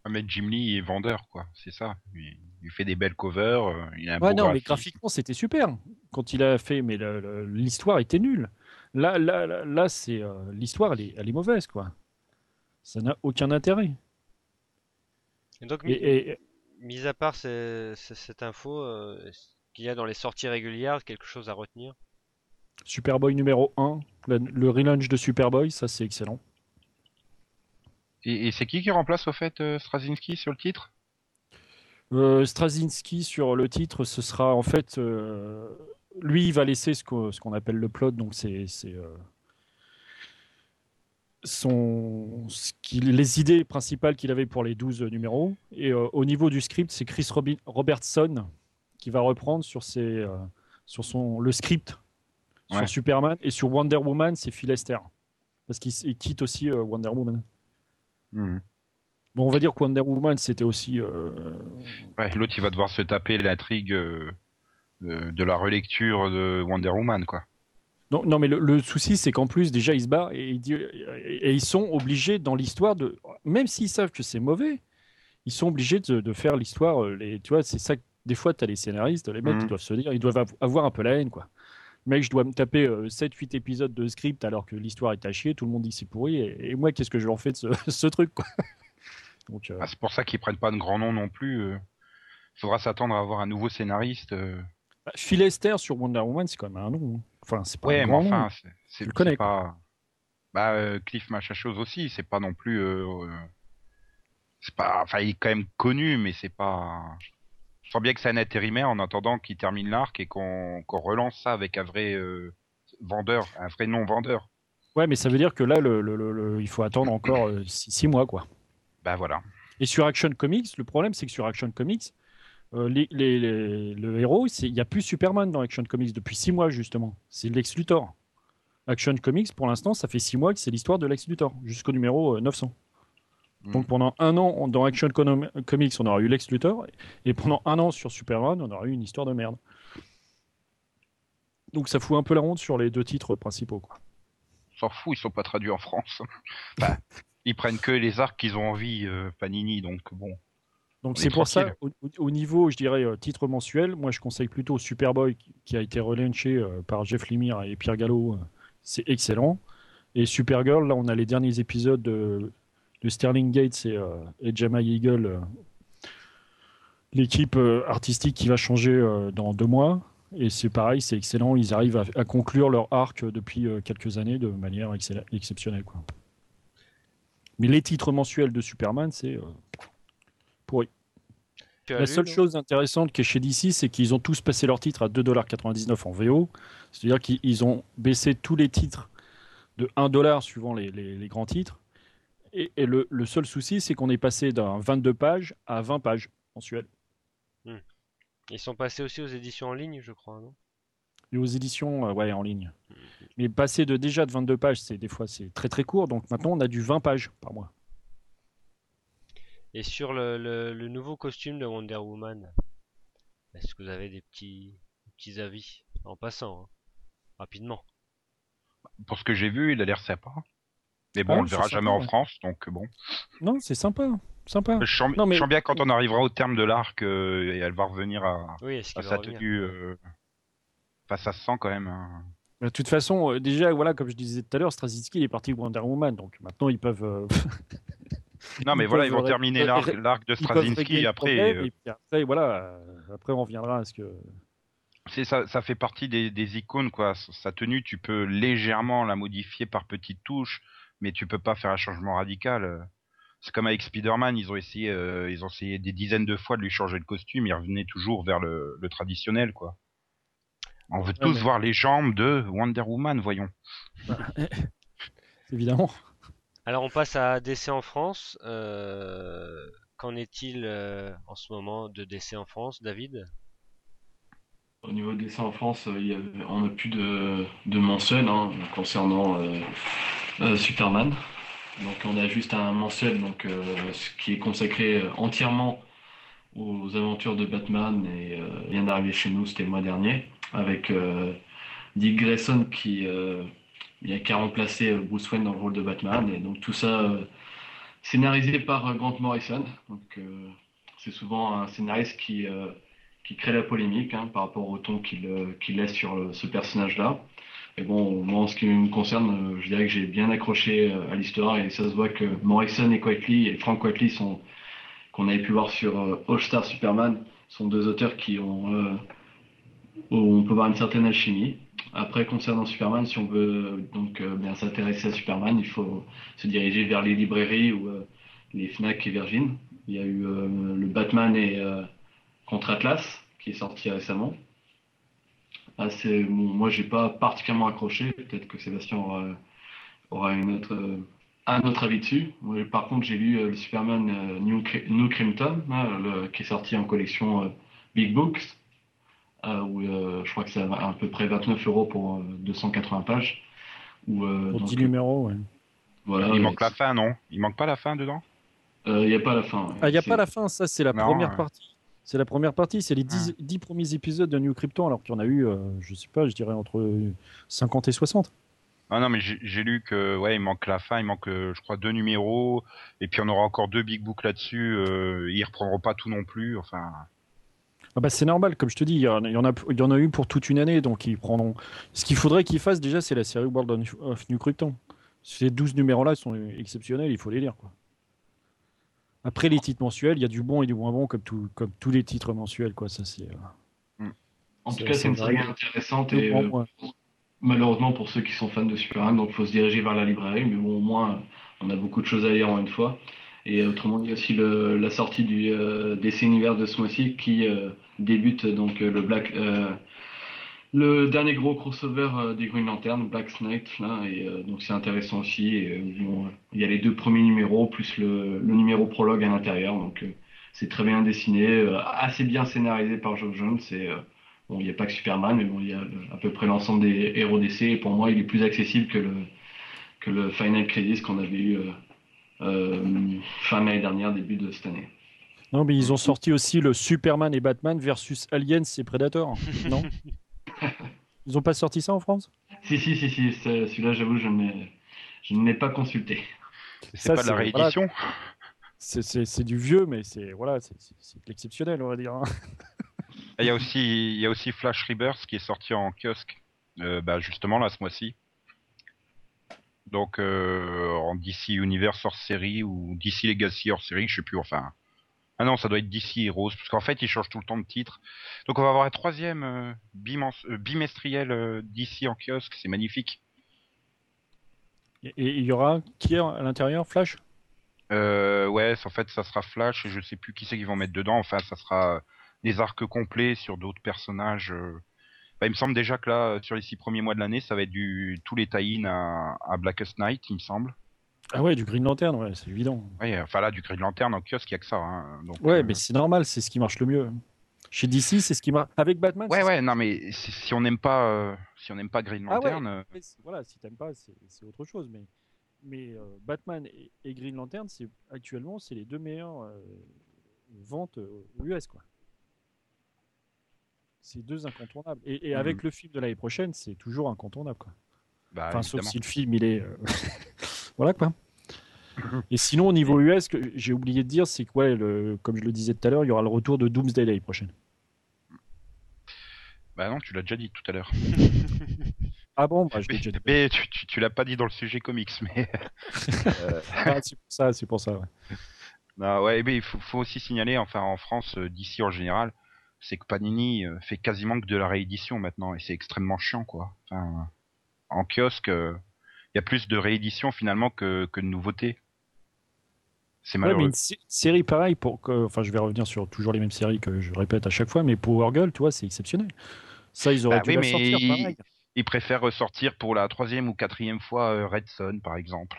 Ah, mais Jim Lee est vendeur, quoi, c'est ça. Il, fait des belles covers. Il a un ouais, non, mais graphiquement, c'était super quand il a fait, mais l'histoire était nulle. Là, là, là, c'est l'histoire, elle est, elle est mauvaise, quoi. Ça n'a aucun intérêt. Et donc, et, mis à part cette info, euh, qu'il y a dans les sorties régulières quelque chose à retenir? Superboy numéro 1, le, relaunch de Superboy, ça c'est excellent. Et, c'est qui qui remplace au fait euh, Straczynski sur le titre? Euh, Straczynski sur le titre, ce sera en fait. Euh, lui, il va laisser ce qu'on appelle le plot, donc c'est son, les idées principales qu'il avait pour les 12 numéros. Et euh, au niveau du script, c'est Chris Robertson qui va reprendre sur, ses, euh, sur son, le script sur Superman. Et sur Wonder Woman, c'est Phil Lester. Parce qu'il quitte aussi euh, Wonder Woman. Mhm. Bon, on va dire que Wonder Woman, c'était aussi. Ouais, l'autre, il va devoir se taper l'intrigue de, de la relecture de Wonder Woman, quoi. Non, non mais le, souci, c'est qu'en plus, déjà, ils se barrent et, et ils sont obligés dans l'histoire de. Même s'ils savent que c'est mauvais, ils sont obligés de, faire l'histoire. Euh, tu vois, c'est ça. Des fois, tu as les scénaristes, les mecs, ils mhm. doivent se dire, ils doivent avoir un peu la haine, quoi. Mec, je dois me taper 7-8 euh, épisodes de script alors que l'histoire est à chier, tout le monde dit c'est pourri, et, moi, qu'est-ce que je leur fais de ce, truc, quoi Donc, euh, ah, c'est pour ça qu'ils prennent pas de grands noms non plus. Il faudra s'attendre à avoir un nouveau scénariste. Bah, Phil Esther sur Wonder Woman, c'est quand même un nom. Hein. Enfin, c'est pas ouais, mais enfin, c'est le connais pas. Bah, euh, Cliff Machachos aussi, c'est pas non plus. Euh, euh, c'est pas. Enfin, il est quand même connu, mais c'est pas. Je sens bien que c'est un intérimaire en attendant qu'il termine l'arc et qu'on relance ça avec un vrai vendeur, un vrai non-vendeur. Ouais, mais ça veut dire que là, le, il faut attendre encore 6 mois, quoi. Bah voilà. Et sur Action Comics, le problème, c'est que sur Action Comics, euh, le héros, il n'y a plus Superman dans Action Comics depuis 6 mois justement. C'est Lex Luthor. Action Comics, pour l'instant, ça fait 6 mois que c'est l'histoire de Lex Luthor, jusqu'au numéro 900. Euh, hmm. Donc pendant un an, dans Action Comics, on aura eu Lex Luthor, et pendant un an sur Superman, on aura eu une histoire de merde. Donc ça fout un peu la honte sur les deux titres principaux. Quoi. S'en fout, ils sont pas traduits en France. ils prennent que les arcs qu'ils ont envie, euh, Panini, donc bon. Donc c'est pour ça, au, niveau, je dirais, euh, titre mensuel, moi je conseille plutôt Superboy qui a été relaunché euh, par Jeff Lemire et Pierre Gallo. Euh, c'est excellent. Et Supergirl, là on a les derniers épisodes de, Sterling Gates et, et Jama Eagle, l'équipe artistique qui va changer dans deux mois. Et c'est pareil, c'est excellent. Ils arrivent à, conclure leur arc depuis quelques années de manière exceptionnelle. Quoi. Mais les titres mensuels de Superman, c'est pourri. La seule chose intéressante qui est chez DC, c'est qu'ils ont tous passé leur titre à 2,99$ en VO. C'est-à-dire qu'ils ont baissé tous les titres de 1$ suivant les, grands titres. Et, le, seul souci, c'est qu'on est passé d'un 22 pages à 20 pages mensuelles. Hmm. Ils sont passés aussi aux éditions en ligne, je crois, non? Et aux éditions, euh, ouais, en ligne. Hmm. Mais passer de déjà de 22 pages, c'est des fois c'est très très court. Donc maintenant, on a du 20 pages par mois. Et sur le, le, nouveau costume de Wonder Woman, est-ce que vous avez des petits, petits avis en passant, hein, rapidement? Pour ce que j'ai vu, il a l'air sympa. Mais bon, ah on le verra jamais en France, donc bon. Non, c'est sympa. Sympa. Je sens, non, mais... bien quand on arrivera au terme de l'arc euh, et elle va revenir à, sa tenue. Euh... Enfin, ça se sent quand même. Hein. De toute façon, euh, déjà, voilà, comme je disais tout à l'heure, Straczynski est parti Wonder Woman, donc maintenant ils peuvent. Euh, Non, mais voilà, ils vont terminer l'arc de Straczynski après. Euh, après, voilà, euh, après on reviendra à ce que. C'est ça, ça fait partie des, icônes quoi. Sa tenue, tu peux légèrement la modifier par petites touches, mais tu peux pas faire un changement radical. C'est comme avec Spider-Man, ils ont essayé, euh, ils ont essayé des dizaines de fois de lui changer le costume, il revenait toujours vers le, traditionnel quoi. On veut tous voir les jambes de Wonder Woman, voyons. Évidemment. Alors on passe à DC en France. Euh, qu'en est-il euh, en ce moment de DC en France, David? Au niveau de DC en France, euh, on n'a plus de, mensuel hein, concernant Superman. Donc on a juste un mensuel donc, qui est consacré entièrement aux aventures de Batman et vient d'arriver chez nous, c'était le mois dernier, avec Dick Grayson qui, euh, qui a remplacé Bruce Wayne dans le rôle de Batman. Et donc tout ça euh, scénarisé par Grant Morrison. Donc euh, c'est souvent un scénariste qui, euh, qui crée la polémique hein, par rapport au ton qu'il euh, qu'il laisse sur ce personnage-là. Et bon, moi en ce qui me concerne, euh, je dirais que j'ai bien accroché euh, à l'histoire et ça se voit que Morrison et Quitely et Frank sont qu'on avait pu voir sur euh, All Star Superman sont deux auteurs qui ont euh, où on peut voir une certaine alchimie. Après, concernant Superman, si on veut donc euh, s'intéresser à Superman, il faut se diriger vers les librairies ou euh, les Fnac et Virgin. Il y a eu euh, le Batman et contre Atlas qui est sorti récemment. Ah, bon, moi, j'ai pas particulièrement accroché. Peut-être que Sébastien aura, aura un autre avis dessus. Par contre, j'ai lu le Superman New, New Krypton, hein, qui est sorti en collection Big Books, où euh, je crois que c'est à, à peu près 29 euros pour euh, 280 pages. Où, euh, Pour donc, 10 numéros, ouais. voilà, Il ouais, manque la fin, non? Il manque pas la fin dedans? Euh, Il n'y a pas la fin. ouais. Ah, il n'y a C'est- pas la fin, ça, c'est la Non, première ouais. partie. C'est la première partie, c'est les 10, 10 premiers épisodes de New Krypton, alors qu'il y en a eu, euh, je sais pas, je dirais entre 50 et 60. Ah non, mais j'ai lu que ouais, il manque la fin, il manque, euh, je crois, deux numéros, et puis on aura encore deux big books là-dessus. Euh, ils reprendront pas tout non plus. Enfin, Ah bah, c'est normal, comme je te dis, il y, en a- il y en a, eu pour toute une année, donc ils prendront. Ce qu'il faudrait qu'ils fassent déjà, c'est la série World of- New Krypton. Ces 12 numéros-là sont exceptionnels, il faut les lire. Quoi. Après, les titres mensuels, il y a du bon et du moins bon, comme, tout, comme tous les titres mensuels. Quoi. Ça, c'est, euh, En tout cas, c'est une série intéressante et bon euh, malheureusement pour ceux qui sont fans de Superman, donc il faut se diriger vers la librairie, mais bon, au moins, on a beaucoup de choses à lire en une fois. Et autrement, a aussi la sortie du euh, DC Univers de ce mois-ci qui euh, débute donc euh, euh, le dernier gros crossover des Green Lantern, Black Knight, là, et donc c'est intéressant aussi. Et, il y a les deux premiers numéros plus le, numéro prologue à l'intérieur, donc c'est très bien dessiné, assez bien scénarisé par Joe Jones. Bon, il n'y a pas que Superman, mais bon, il y a à peu près l'ensemble des héros d'essai. Et pour moi, il est plus accessible que le, que le Final Crisis qu'on avait eu euh, fin d'année dernière, début de cette année. Non, mais ils ont sorti aussi le Superman et Batman versus Aliens et Predator. non? Ils ont pas sorti ça en France? Si, si, si, si, celui-là, j'avoue, je ne l'ai- pas consulté. c'est pas de la c'est- voilà. réédition. c'est, c'est- c'est du vieux, mais c'est voilà, c'est, de l'exceptionnel, on va dire. hein. Il y a aussi, il y a aussi Flash Rebirth qui est sorti en kiosque, euh, bah, justement là ce mois-ci. Donc euh, en DC Universe hors série ou DC Legacy hors série, je sais plus. Enfin, ah non, ça doit être DC Heroes parce qu'en fait ils changent tout le temps de titre. Donc on va avoir un troisième euh, euh, bimestriel DC en kiosque, c'est magnifique. Et il y aura qui est à l'intérieur? Flash? Ouais, en fait ça sera Flash et je sais plus qui c'est qu'ils vont mettre dedans. Enfin, ça sera des arcs complets sur d'autres personnages. Euh. Bah, il me semble déjà que là, sur les six premiers mois de l'année, ça va être du tous les tie-in à, à Blackest Night, il me semble. Ah ouais, du Green Lantern, ouais, c'est évident. Ouais, enfin là, du Green Lantern en kiosque, il y a que ça. Hein. Donc, Ouais, euh, mais c'est normal, c'est ce qui marche le mieux. Chez DC, c'est ce qui marche. Avec Batman ouais, ouais, non, mais si on n'aime pas, euh, si on n'aime pas Green Ah ouais. Lantern, euh, Voilà, si t'aimes pas, c'est autre chose. Mais, mais euh, Batman et, et Green Lantern, c'est actuellement, c'est les deux meilleures euh, ventes euh, aux US, quoi. C'est deux incontournables. Et, et avec le film de l'année prochaine, c'est toujours incontournable, quoi. bah, Enfin, sauf si le film, il est. euh, voilà, quoi. Et sinon, au niveau US, que j'ai oublié de dire, c'est que, ouais, le, comme je le disais tout à l'heure, il y aura le retour de Doomsday l'année prochaine. Bah non, tu l'as déjà dit tout à l'heure. Ah bon? Bah, je Mais, déjà dit. mais tu, tu, tu l'as pas dit dans le sujet comics, mais. euh, Ah, c'est pour ça, c'est pour ça. ouais. Non, ouais, mais il faut, faut aussi signaler, enfin en France, euh, d'ici en général, c'est que Panini euh, fait quasiment que de la réédition maintenant, et c'est extrêmement chiant, quoi. Enfin, en kiosque, euh, il y a plus de réédition finalement que, que de nouveautés. C'est Ouais, mais malheureux. une sé- série pareille, pour que, enfin, je vais revenir sur toujours les mêmes séries que je répète à chaque fois, mais Power Girl, tu vois, c'est exceptionnel. Ça, ils auraient Bah dû oui, la sortir il- pareil. Ils préfèrent ressortir pour la troisième ou quatrième fois euh, Red Son, par exemple.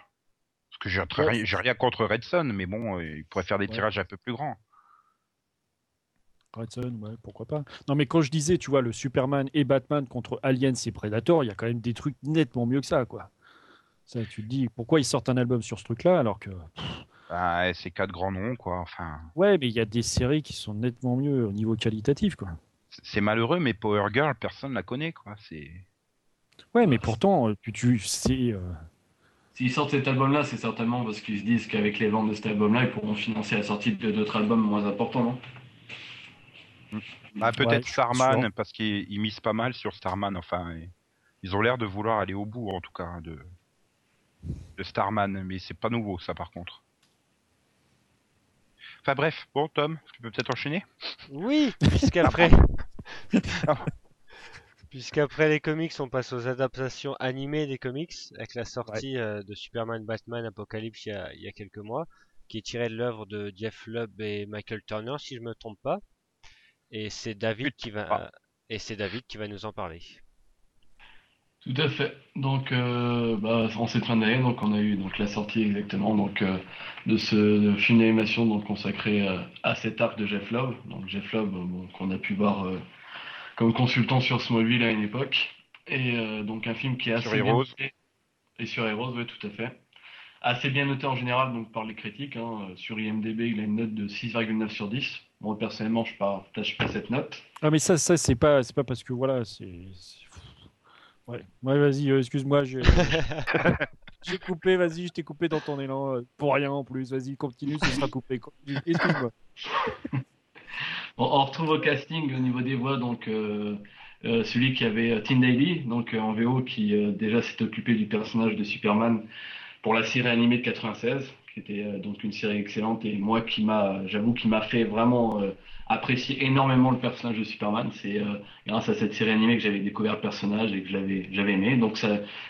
Parce que j'ai Ouais. rien- contre Red Son, mais bon, ils pourraient faire des Ouais. tirages un peu plus grands. Red Son, ouais, pourquoi pas. Non, mais quand je disais, tu vois, le Superman et Batman contre Aliens et Predator, il y a quand même des trucs nettement mieux que ça, quoi. Ça, tu te dis, pourquoi ils sortent un album sur ce truc-là alors que. Bah, c'est quatre grands noms, quoi. Enfin, Ouais, mais il y a des séries qui sont nettement mieux au niveau qualitatif, quoi. c'est malheureux, mais Power Girl, personne la connaît, quoi. C'est. Ouais, mais pourtant, tu, tu sais. euh, S'ils sortent cet album-là, c'est certainement parce qu'ils se disent qu'avec les ventes de cet album-là, ils pourront financer la sortie de d'autres albums moins importants, non? Ah, Ouais, peut-être Starman, sûr. parce qu'ils ils misent pas mal sur Starman. Enfin, ils ont l'air de vouloir aller au bout, en tout cas, de, de Starman. Mais c'est pas nouveau, ça, par contre. Enfin bref, bon Tom, tu peux peut-être enchaîner? Oui, puisqu'après. Puisqu'après les comics, on passe aux adaptations animées des comics, avec la sortie euh, de Superman Batman Apocalypse il y, a, il y a quelques mois, qui est tirée de l'œuvre de Jeff Lubb et Michael Turner, si je me trompe pas. Et c'est David qui va Ah. et c'est David qui va nous en parler. Tout à fait. Donc, euh, bah, en cette fin d'année, donc on a eu donc la sortie exactement donc euh, de ce film d'animation donc consacré euh, à cet arc de Jeff Love. Donc Jeff Love, bon, qu'on a pu voir euh, comme consultant sur Smallville à une époque, et euh, donc un film qui est assez Sur bien noté et sur Heroes, oui, tout à fait. Assez bien noté en général donc par les critiques. hein. Sur IMDb, il a une note de 6,9 sur 10. Moi personnellement, je partage pas cette note. Ah, mais ça, ça c'est pas, c'est pas parce que voilà, c'est. Ouais, ouais vas-y, euh, excuse-moi, j'ai j'ai coupé, vas-y, je t'ai coupé dans ton élan, euh, pour rien en plus, vas-y, continue, ce sera coupé. Excuse-moi. On, on retrouve au casting au niveau des voix donc euh, euh, celui qui avait Tim Daly donc euh, en VO qui euh, déjà s'est occupé du personnage de Superman pour la série animée de 96 qui était euh, donc une série excellente et moi qui m'a j'avoue qui m'a fait vraiment euh, apprécier énormément le personnage de Superman c'est euh, grâce à cette série animée que j'avais découvert le personnage et que j'avais j'avais aimé donc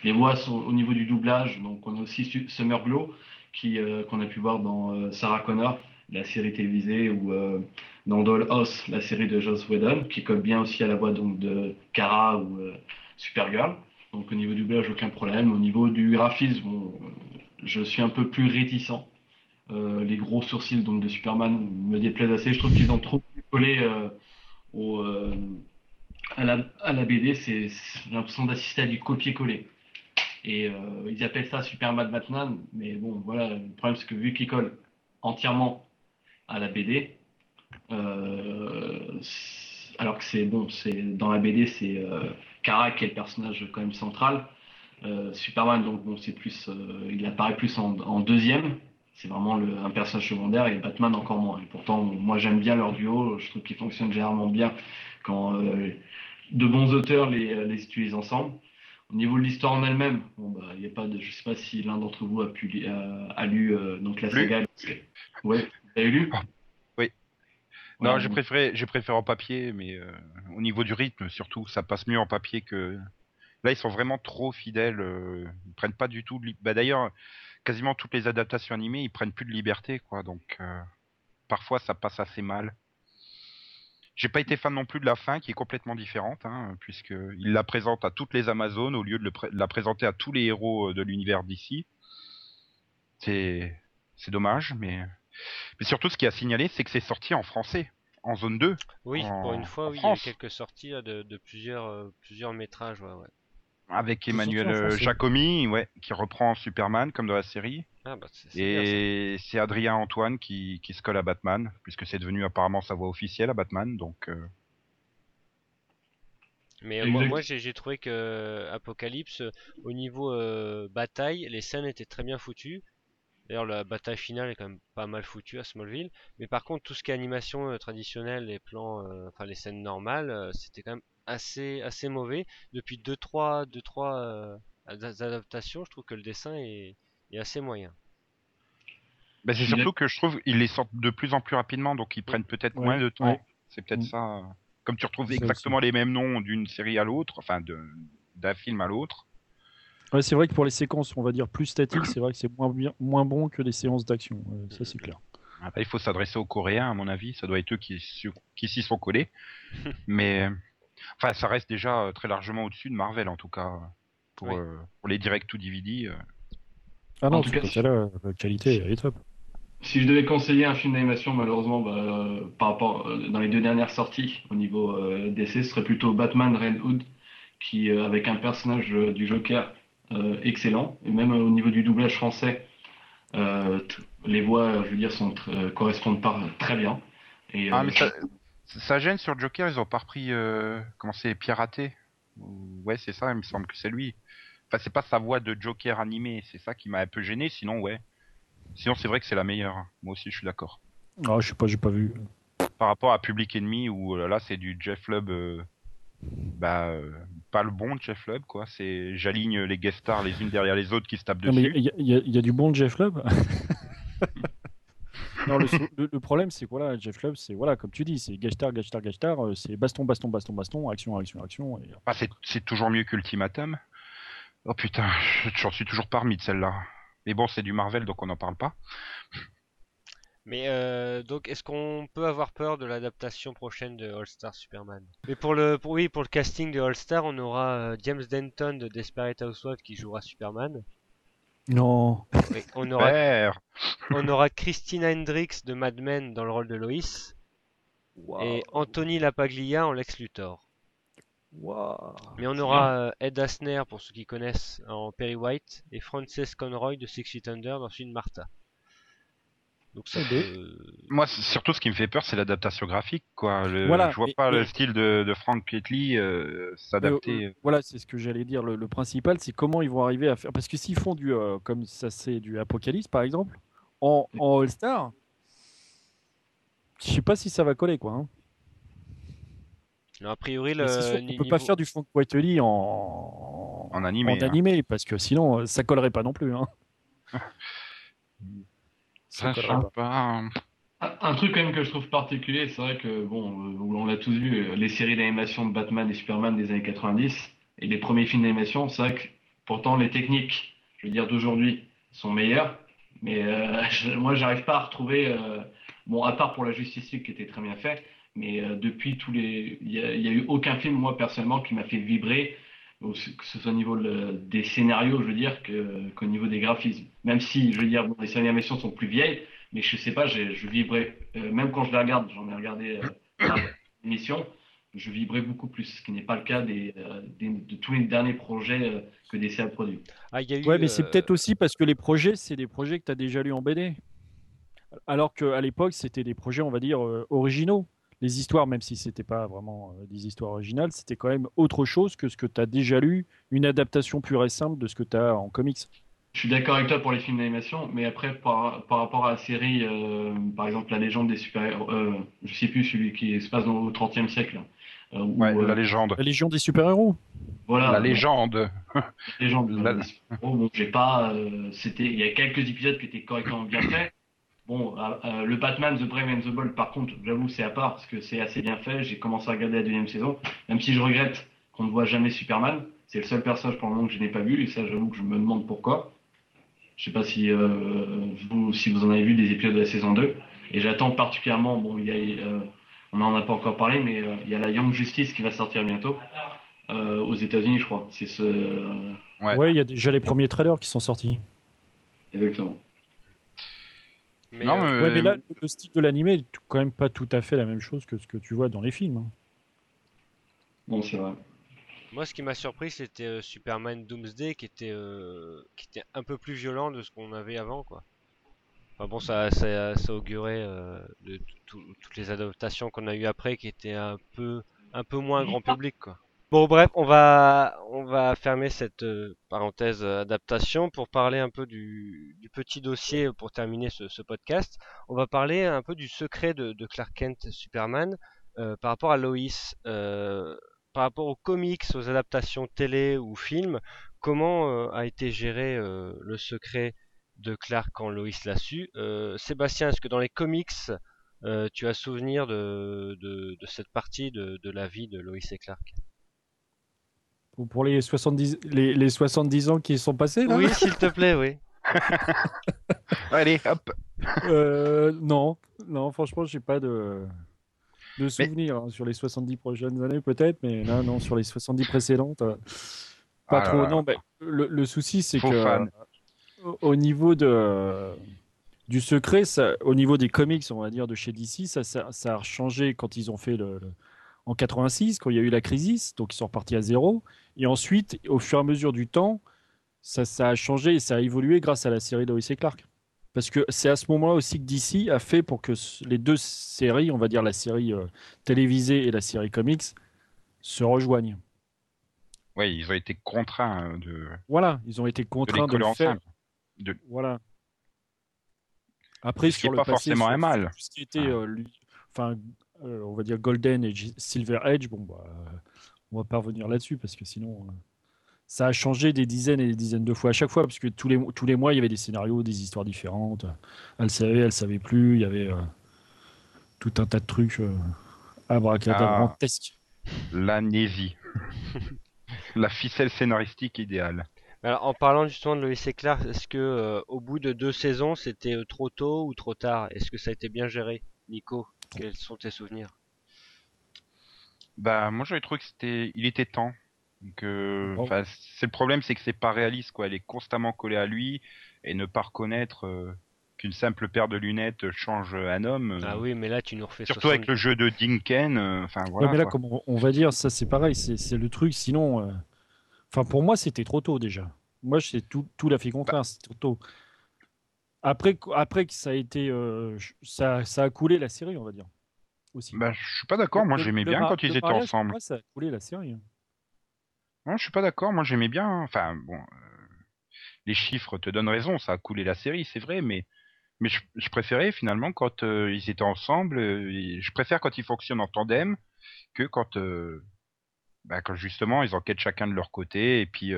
les voix sont au niveau du doublage donc on a aussi Su- Summer Glow qui qu'on a pu voir dans Sarah Connor la série télévisée ou dans Dollhouse, la série de Joss Whedon, qui colle bien aussi à la voix donc de Kara ou Supergirl. Donc au niveau du doublage, aucun problème. Au niveau du graphisme, euh, je suis un peu plus réticent. Euh, les gros sourcils donc de Superman me déplaisent assez. Je trouve qu'ils ont trop collé euh, euh, à, la, BD. J'ai l'impression d'assister à du copier-coller. Et ils appellent ça Superman Batman, mais bon, voilà, le problème c'est que vu qu'ils collent entièrement à la BD, alors que c'est bon, dans la BD, c'est Kara qui est le personnage quand même central. Euh, Superman, donc bon, c'est plus, euh, il apparaît plus en, en deuxième. C'est vraiment le- un personnage secondaire et Batman encore moins. Et pourtant, moi j'aime bien leur duo. Je trouve qu'ils fonctionnent généralement bien quand euh, de bons auteurs les, les utilisent ensemble. Au niveau de l'histoire en elle-même, bon, bah, il y a pas de, je sais pas si l'un d'entre vous a pu euh, a lu euh, donc la Lu. saga. Ouais, vous avez lu? Oui. Non, j'ai préféré, j'ai préféré en papier, mais euh, au niveau du rythme, surtout, ça passe mieux en papier que. Là, ils sont vraiment trop fidèles. euh, ils prennent pas du tout. De li- Bah, d'ailleurs, quasiment toutes les adaptations animées, ils prennent plus de liberté, quoi. Donc, euh, parfois, ça passe assez mal. J'ai pas été fan non plus de la fin, qui est complètement différente, hein, puisque il la présente à toutes les Amazones au lieu de, le pré- de la présenter à tous les héros euh, de l'univers d'ici. C'est, c'est dommage, mais. Mais surtout, ce qui a signalé, c'est que c'est sorti en français, en zone 2. Oui, En- pour une fois, oui, il y a eu quelques sorties là, de, de plusieurs, euh, plusieurs métrages. Ouais, ouais. Avec Emmanuel en euh. Jacomi, ouais, qui reprend Superman comme dans la série. Ah, bah, c'est c'est bien, ça. Et c'est Adrien Antoine qui, qui se colle à Batman, puisque c'est devenu apparemment sa voix officielle à Batman. Donc, euh, Mais euh, moi, j'ai j'ai trouvé que Apocalypse, au niveau euh, bataille, les scènes étaient très bien foutues. D'ailleurs, la bataille finale est quand même pas mal foutue à Smallville. Mais par contre, tout ce qui est animation euh, traditionnelle, les plans, euh, enfin les scènes normales, euh, c'était quand même assez, assez mauvais. Depuis 2-3 deux, trois, euh, ad- adaptations, je trouve que le dessin est, est assez moyen. bah, c'est surtout que je trouve qu'ils les sortent de plus en plus rapidement, donc ils prennent peut-être Ouais, moins de temps. ouais. C'est peut-être Mm. ça. euh, Comme tu retrouves exactement les mêmes noms d'une série à l'autre, enfin de- d'un film à l'autre. Ouais, c'est vrai que pour les séquences, on va dire plus statiques, c'est vrai que c'est moins, bien, moins bon que les séances d'action. euh, ça, c'est clair. Après, il faut s'adresser aux Coréens, à mon avis. Ça doit être eux qui, qui s'y sont collés. Mais, enfin, ça reste déjà euh, très largement au-dessus de Marvel, en tout cas. Pour, Oui. euh, pour les direct to DVD. euh. Ah non, En tout cas, la qualité, elle est top. Si je devais conseiller un film d'animation, malheureusement, bah, euh, par rapport euh, dans les deux dernières sorties au niveau euh, DC, ce serait plutôt Batman Red Hood, qui euh, avec un personnage euh, du Joker euh, excellent, et même euh, au niveau du doublage français, euh, les voix, je veux dire, sont euh, correspondent pas très bien. Et, Ah, euh, mais ça, ça gêne sur Joker, ils ont pas repris. Euh, comment c'est Piraté? Ou- Ouais, c'est ça, il me semble que c'est lui. Enfin, c'est pas sa voix de Joker animé, c'est ça qui m'a un peu gêné, sinon, ouais. Sinon, c'est vrai que c'est la meilleure. Moi aussi, je suis d'accord. Ah, je sais pas, j'ai pas vu. Par rapport à Public Enemy, où euh, là, c'est du Jeff Lubb. euh, bah, euh, pas le bon Jeff Lubb, quoi. C'est j'aligne les guest stars les unes derrière les autres qui se tapent Non, mais dessus. il y, y y a du bon Jeff Lubb. non, le, le- le problème, c'est que voilà, Jeff Lubb, c'est voilà, comme tu dis, c'est gashtar, gashtar, gashtar, euh, c'est baston, baston, baston, baston, action, action, action. Et... Ah, c'est, c'est toujours mieux qu'Ultimatum. Oh putain, j'en suis toujours parmi de celle-là. Mais bon, c'est du Marvel, donc on n'en parle pas. Mais euh, donc, est-ce qu'on peut avoir peur de l'adaptation prochaine de All Star Superman? Mais pour le, pour, oui, pour le casting de All Star, on aura euh, James Denton de Desperate Housewives qui jouera Superman. Non. Oui, on aura, on aura Christina Hendricks de Mad Men dans le rôle de Lois et Anthony Lapaglia en Lex Luthor. Mais on aura euh, Ed Asner pour ceux qui connaissent en Perry White et Frances Conroy de Six Feet Under dans celui de Martha. Donc ça Eh ben. peut- Moi, surtout, ce qui me fait peur, c'est l'adaptation graphique, quoi. Le- Voilà, je vois mais- pas le style de, de Frank Pietli euh, s'adapter. Euh, euh, voilà, c'est ce que j'allais dire. Le, le principal, c'est comment ils vont arriver à faire. Parce que s'ils font du, euh, comme ça, c'est du Apocalypse, par exemple, en, en All-Star, je sais pas si ça va coller, quoi. hein. Non, a priori, le sûr qu'on ni- peut pas faire du Frank Whiteley en, En animé, en hein. animé, parce que sinon, ça collerait pas non plus. Hein. Ça, je sais pas. Un un truc quand même que je trouve particulier, c'est vrai que bon, euh, on l'a tous vu, euh, les séries d'animation de Batman et Superman des années 90 et les premiers films d'animation, c'est vrai que pourtant les techniques, je veux dire d'aujourd'hui, sont meilleures, mais euh, je- moi j'arrive pas à retrouver, euh, bon à part pour la Justice League qui était très bien fait, mais euh, depuis tous les, il y a, eu aucun film moi personnellement qui m'a fait vibrer, que ce soit au niveau le- des scénarios, je veux dire, que, qu'au niveau des graphismes. Même si, je veux dire, bon, les séries d'animation sont plus vieilles. Mais je sais pas, je vibrais, euh, même quand je les regarde, j'en ai regardé euh, plein d'émissions, je vibrais beaucoup plus, ce qui n'est pas le cas des, euh, des- de tous les derniers projets euh, que DC a produits. Ah, y a eu, Ouais, mais c'est peut-être aussi parce que les projets, c'est des projets que tu as déjà lus en BD. Alors qu'à l'époque, c'était des projets, on va dire, euh, originaux. Les histoires, même si c'était pas vraiment euh, des histoires originales, c'était quand même autre chose que ce que tu as déjà lu, une adaptation pure et simple de ce que tu as en comics. Je suis d'accord avec toi pour les films d'animation, mais après, par, par rapport à la série, euh, par exemple, La légende des super-héros, euh, je sais plus, celui qui se passe dans, au XXe siècle, euh, où, Ouais, euh, la légende. La Légion des super-héros. voilà, La légende. La- bon, j'ai pas. euh, c'était, il y a quelques épisodes qui étaient correctement bien faits. Bon, euh, euh, le Batman, The Brave and the Bold, par contre, j'avoue, c'est à part parce que c'est assez bien fait. J'ai commencé à regarder la deuxième saison, même si je regrette qu'on ne voit jamais Superman. C'est le seul personnage pour le moment que je n'ai pas vu, et ça, j'avoue que je me demande pourquoi. Je sais pas si euh, vous, si vous en avez vu des épisodes de la saison 2. Et j'attends particulièrement. Bon, il y a, euh, on n'en a pas encore parlé, mais euh, il y a la Young Justice qui va sortir bientôt euh, aux États-Unis, je crois. C'est ce. euh, Ouais. Ouais, il y a déjà les premiers trailers qui sont sortis. exactement. Mais, non, euh, mais, Ouais, mais là, le style de l'animé est quand même pas tout à fait la même chose que ce que tu vois dans les films. hein. Bon, c'est vrai. Moi, ce qui m'a surpris, c'était euh, Superman Doomsday qui était, euh, qui était un peu plus violent de ce qu'on avait avant, quoi. Enfin bon, ça, ça, ça augurait euh, de tout- tout- toutes les adaptations qu'on a eues après qui étaient un peu, un peu moins grand public, quoi. Bon, bref, on va, fermer cette euh, parenthèse euh, adaptation pour parler un peu du, petit dossier pour terminer ce, podcast. On va parler un peu du secret de, Clark Kent Superman euh, par rapport à Lois. Euh, par rapport aux comics, aux adaptations télé ou films, comment a été géré le secret de Clark quand Lois l'a su? Sébastien, est-ce que dans les comics, tu as souvenir de, cette partie de, de la vie de Lois et Clark? Pour, pour les, 70, les, les 70 ans qui sont passés, là Oui, s'il te plaît, oui. Allez, hop. Euh, non, non, franchement, j'ai pas de, de souvenirs hein, sur les 70 prochaines années, peut-être, mais là, non, sur les 70 précédentes, euh, pas Ah trop. là. Non, mais le, le souci, c'est que fan. euh, au- au niveau de, du secret, ça, au niveau des comics, on va dire, de chez DC, ça, ça, ça a changé quand ils ont fait le, le- en 86, quand il y a eu la crise, donc ils sont repartis à zéro. Et ensuite, au fur et à mesure du temps, ça, ça a changé et ça a évolué grâce à la série Lois et Clark. Parce que c'est à ce moment-là aussi que DC a fait pour que les deux séries, on va dire la série euh, télévisée et la série comics, se rejoignent. Ouais, ils ont été contraints euh, de, Voilà, ils ont été de contraints de, coller le faire. De- Voilà. Après, Ce qui sur est le pas passé, forcément un mal. Ce qui était, Ah. euh, lui- enfin, euh, on va dire Golden et Silver Edge, bon, bah, on va pas revenir là-dessus parce que sinon, euh, ça a changé des dizaines et des dizaines de fois à chaque fois parce que tous les, tous les mois, il y avait des scénarios, des histoires différentes. Elle savait, elle savait plus, il y avait euh, tout un tas de trucs euh, abracadabrantesques. L'amnésie. La ficelle scénaristique idéale. Alors, en parlant justement de Lois et Clark, est-ce que euh, au bout de deux saisons, c'était trop tôt ou trop tard? Est-ce que ça a été bien géré, Nico? Quels sont tes souvenirs? Bah, moi j'avais trouvé que c'était, il était temps. Donc, euh, Bon. c'est le problème, c'est que c'est pas réaliste, quoi. Elle est constamment collée à lui et ne pas reconnaître euh, qu'une simple paire de lunettes change un homme. euh, Ah oui, mais là tu nous refais Surtout 60 avec le jeu de Dinken. euh, Enfin Ouais, voilà. mais là, quoi. comme on, va dire, ça c'est pareil, c'est c'est le truc. Sinon, euh, enfin pour moi, c'était trop tôt déjà. Moi, c'est tout, tout la fait contraire, c'est trop tôt. Après, après que ça a été, euh, ça, ça a coulé la série, on va dire aussi. Bah, je suis pas d'accord. Moi, j'aimais bien quand ils étaient mariage, ensemble. ça a coulé la série. hein. Non, je suis pas d'accord. Moi, j'aimais bien. Enfin, bon, euh, les chiffres te donnent raison. Ça a coulé la série, c'est vrai, mais mais je, je préférais finalement quand euh, ils étaient ensemble. je préfère quand ils fonctionnent en tandem que quand bah, quand justement ils enquêtent chacun de leur côté et puis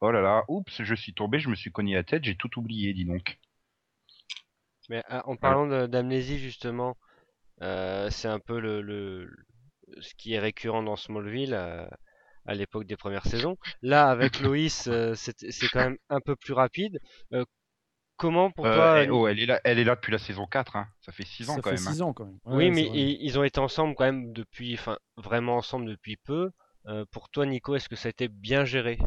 oh là là, oups, je suis tombé, je me suis cogné la tête, j'ai tout oublié, dis donc. Mais ah, en parlant d'amnésie justement, euh, c'est un peu le, le- ce qui est récurrent dans Smallville euh, à l'époque des premières saisons. Là, avec Loïs, euh, c'est c'est quand même un peu plus rapide. Euh, comment pour Euh, toi eh, oh, elle est là, elle est là depuis la saison 4, hein. ça fait 6 ans hein. six ans quand même. Oui, Ouais, mais ils, ils ont été ensemble quand même depuis, enfin vraiment ensemble depuis peu. Euh, pour toi, Nico, est-ce que ça a été bien géré?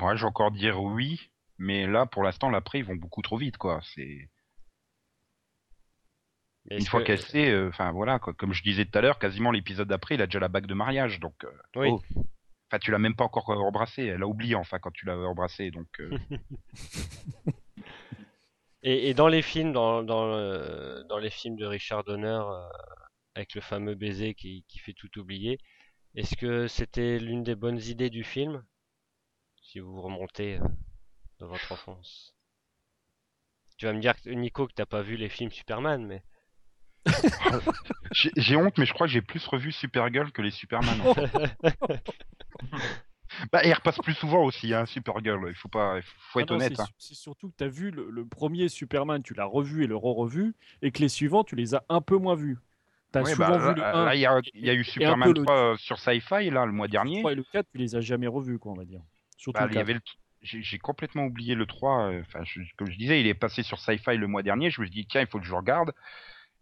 Ouais, je vais encore dire oui, mais là, pour l'instant, l'après, ils vont beaucoup trop vite, quoi. C'est une fois que- qu'elle sait, euh, enfin voilà, quoi. Comme je disais tout à l'heure, quasiment l'épisode d'après, il a déjà la bague de mariage, donc. euh, Oui. oh. Enfin, tu l'as même pas encore embrassé. Elle a oublié, enfin, quand tu l'as embrassé, donc. euh, Et, et dans les films, dans, dans, le- dans les films de Richard Donner, euh, avec le fameux baiser qui, qui fait tout oublier, est-ce que c'était l'une des bonnes idées du film? Si vous remontez euh, dans votre enfance. Tu vas me dire, que- Nico, que t'as pas vu les films Superman, mais J'ai j'ai honte, mais je crois que j'ai plus revu Supergirl que les Superman. en fait. bah, et elle repasse plus souvent aussi, hein, Supergirl. Il faut pas, il faut, faut Ah être non, honnête. c'est hein. C'est surtout que tu as vu le, le premier Superman, tu l'as revu et le re-revu, et que les suivants, tu les as un peu moins vus. Tu as Ouais, souvent bah, vu là, le 1, là, il y a, il y a eu Superman peu le 3 euh, sur Sci-Fi là le mois dernier. le 3 et le 4, tu les as jamais revus, quoi, on va dire. Surtout Bah, le il y 4. avait le... J'ai complètement oublié le 3. euh, Enfin, je- comme je disais, il est passé sur Sci-Fi le mois dernier. Je me suis dit, tiens, il faut que je le regarde.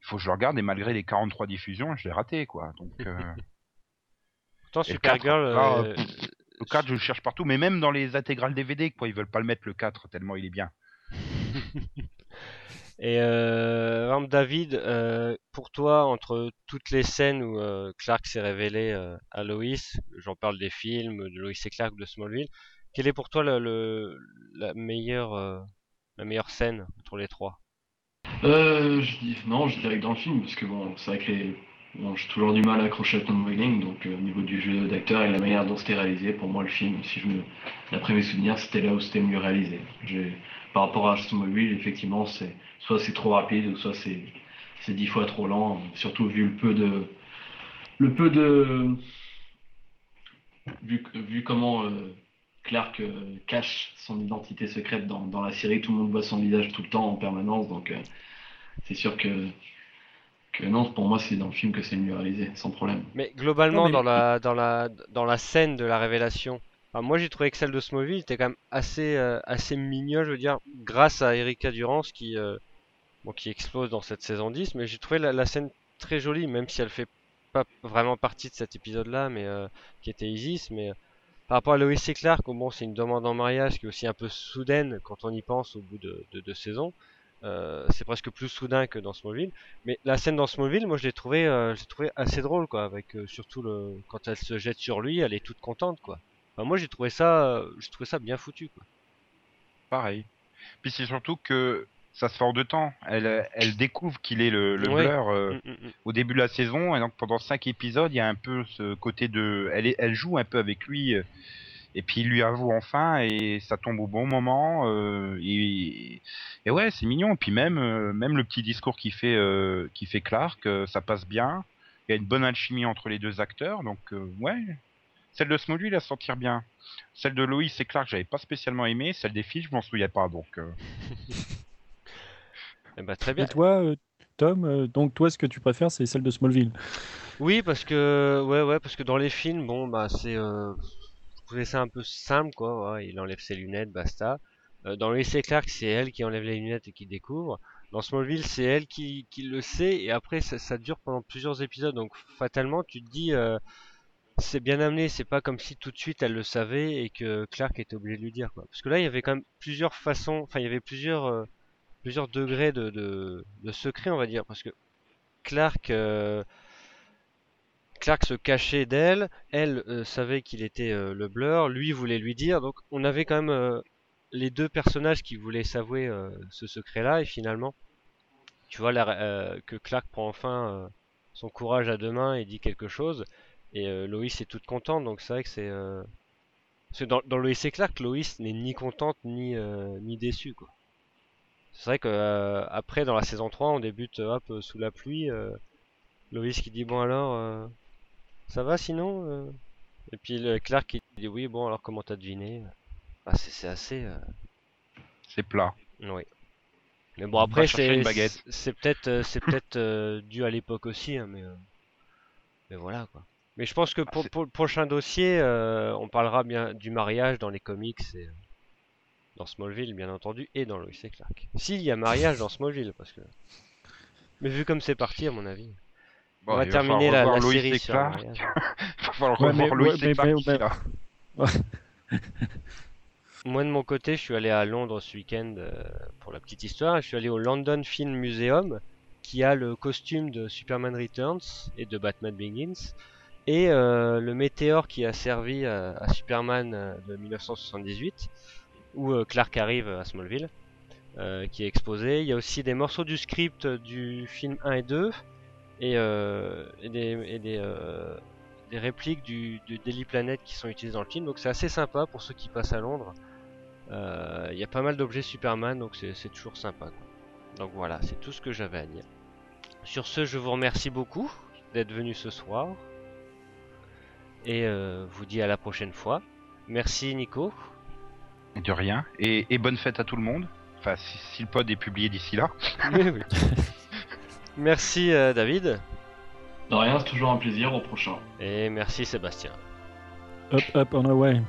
Il faut que je le regarde. Et malgré les 43 diffusions, je l'ai raté, quoi. Donc, euh, pourtant Et le 4, Supergirl, euh, le 4, je le cherche partout. Mais même dans les intégrales DVD, quoi, ils veulent pas le mettre le 4 tellement il est bien. Et euh, David, euh, pour toi, entre toutes les scènes où euh, Clark s'est révélé euh, à Lois, j'en parle des films, de Lois et Clark, de Smallville, quelle est pour toi la meilleure euh, la meilleure scène entre les trois? Euh, je dis, non, je dirais que dans le film, parce que bon, c'est vrai que j'ai toujours du mal à accrocher à Tom Welling, donc euh, au niveau du jeu d'acteur et la manière dont c'était réalisé, pour moi le film, si je me, d'après mes souvenirs, c'était là où c'était mieux réalisé. Par rapport à Smallville, effectivement, soit c'est trop rapide, soit c'est c'est dix fois trop lent, surtout vu le peu de le peu de vu, comment Clark euh, cache son identité secrète dans, dans la série, tout le monde voit son visage tout le temps en permanence, donc euh, c'est sûr que, que non, pour moi c'est dans le film que c'est le mieux réalisé, sans problème. Mais globalement, Non, mais- dans la dans la dans la scène de la révélation, moi j'ai trouvé que celle de Smallville était quand même assez euh, assez mignonne, je veux dire, grâce à Erika Durance qui euh, bon, qui explose dans cette saison 10, mais j'ai trouvé la, la scène très jolie, même si elle fait pas vraiment partie de cet épisode-là, mais euh, qui était Isis, mais euh, par rapport à Lois et Clark, bon, c'est une demande en mariage qui est aussi un peu soudaine quand on y pense au bout de de deux saisons. Euh, c'est presque plus soudain que dans Smallville. Mais la scène dans Smallville, moi je l'ai trouvé, euh, trouvé assez drôle, quoi, avec euh, surtout le quand elle se jette sur lui, elle est toute contente, quoi. Moi j'ai trouvé ça, j'ai trouvé ça bien foutu, quoi. pareil. Puis c'est surtout que ça se fait en deux temps. Elle, elle découvre qu'il est le, le Ouais. Blur euh, Mm, mm, mm. au début de la saison, et donc pendant cinq épisodes, il y a un peu ce côté de, elle, est, elle joue un peu avec lui, euh, et puis il lui avoue enfin, et ça tombe au bon moment, euh, et, et ouais, c'est mignon. Et puis même, euh, même le petit discours qui fait, euh, qui fait Clark, euh, ça passe bien. Il y a une bonne alchimie entre les deux acteurs, donc euh, ouais. Celle de Smallville, elle s'en tire bien. Celle de Loïs et Clark, j'avais pas spécialement aimé. Celle des filles, je m'en souviens pas, donc. euh, Eh ben, très Et bien. toi, euh, Tom, euh, donc toi, ce que tu préfères, c'est celle de Smallville. Oui, parce que ouais, ouais, parce que dans les films, bon, bah c'est, euh, je trouvais ça un peu simple, quoi. ouais, il enlève ses lunettes, basta. Euh, dans et Clark, c'est elle qui enlève les lunettes et qui découvre. Dans Smallville, c'est elle qui, qui le sait, et après ça, ça dure pendant plusieurs épisodes, donc fatalement, tu te dis, euh, c'est bien amené, c'est pas comme si tout de suite elle le savait et que Clark était obligé de lui dire, quoi. Parce que là, il y avait quand même plusieurs façons, enfin, il y avait plusieurs, euh, plusieurs degrés de, de, secret, on va dire, parce que Clark. euh, Clark se cachait d'elle, elle euh, savait qu'il était euh, le blur, lui voulait lui dire, donc on avait quand même les deux personnages qui voulaient s'avouer ce secret-là, et finalement, tu vois que Clark prend enfin son courage à deux mains et dit quelque chose, et Loïs est toute contente, donc c'est vrai que c'est... Dans, dans Loïs et Clark, Loïs n'est ni contente ni, ni déçue, quoi. C'est vrai que euh, après, dans la saison 3, on débute euh, hop, sous la pluie, euh, Loïs qui dit bon alors... euh, ça va sinon euh? Et puis le Clark qui dit oui, bon alors comment t'as deviné? Bah, c'est c'est assez. euh, c'est plat. Oui. Mais bon après c'est une baguette. c'est- peut-être c'est peut-être euh, dû à l'époque aussi, hein, mais mais voilà quoi. Mais je pense que pour, c'est- pour le prochain dossier, euh, on parlera bien du mariage dans les comics et euh, dans Smallville bien entendu et dans Lois et Clark. S'il y a mariage dans Smallville parce que. Mais vu comme c'est parti à mon avis. Bon, on va il va terminer la, la série sur Clark. mariage. Il va falloir Ouais, revoir Lois et Clark mais- mais-. Moi de mon côté, je suis allé à Londres ce week-end euh, pour la petite histoire. Je suis allé au London Film Museum qui a le costume de Superman Returns et de Batman Begins et euh, le météore qui a servi à, à Superman euh, de 1978 où euh, Clark arrive à Smallville euh, qui est exposé. Il y a aussi des morceaux du script du film 1 et 2 et, euh, des, répliques du, du Daily Planet qui sont utilisées dans le film. Donc c'est assez sympa pour ceux qui passent à Londres. Il y a pas mal d'objets Superman, donc c'est toujours sympa. Donc voilà, c'est tout ce que j'avais à dire. Sur ce, je vous remercie beaucoup d'être venu ce soir. Et vous dis à la prochaine fois. Merci Nico. De rien. Et, et bonne fête à tout le monde. Enfin, si, si le pod est publié d'ici là. Oui, oui. merci euh, David. De rien, c'est toujours un plaisir. Au prochain. Et merci Sébastien. Up, up, on away.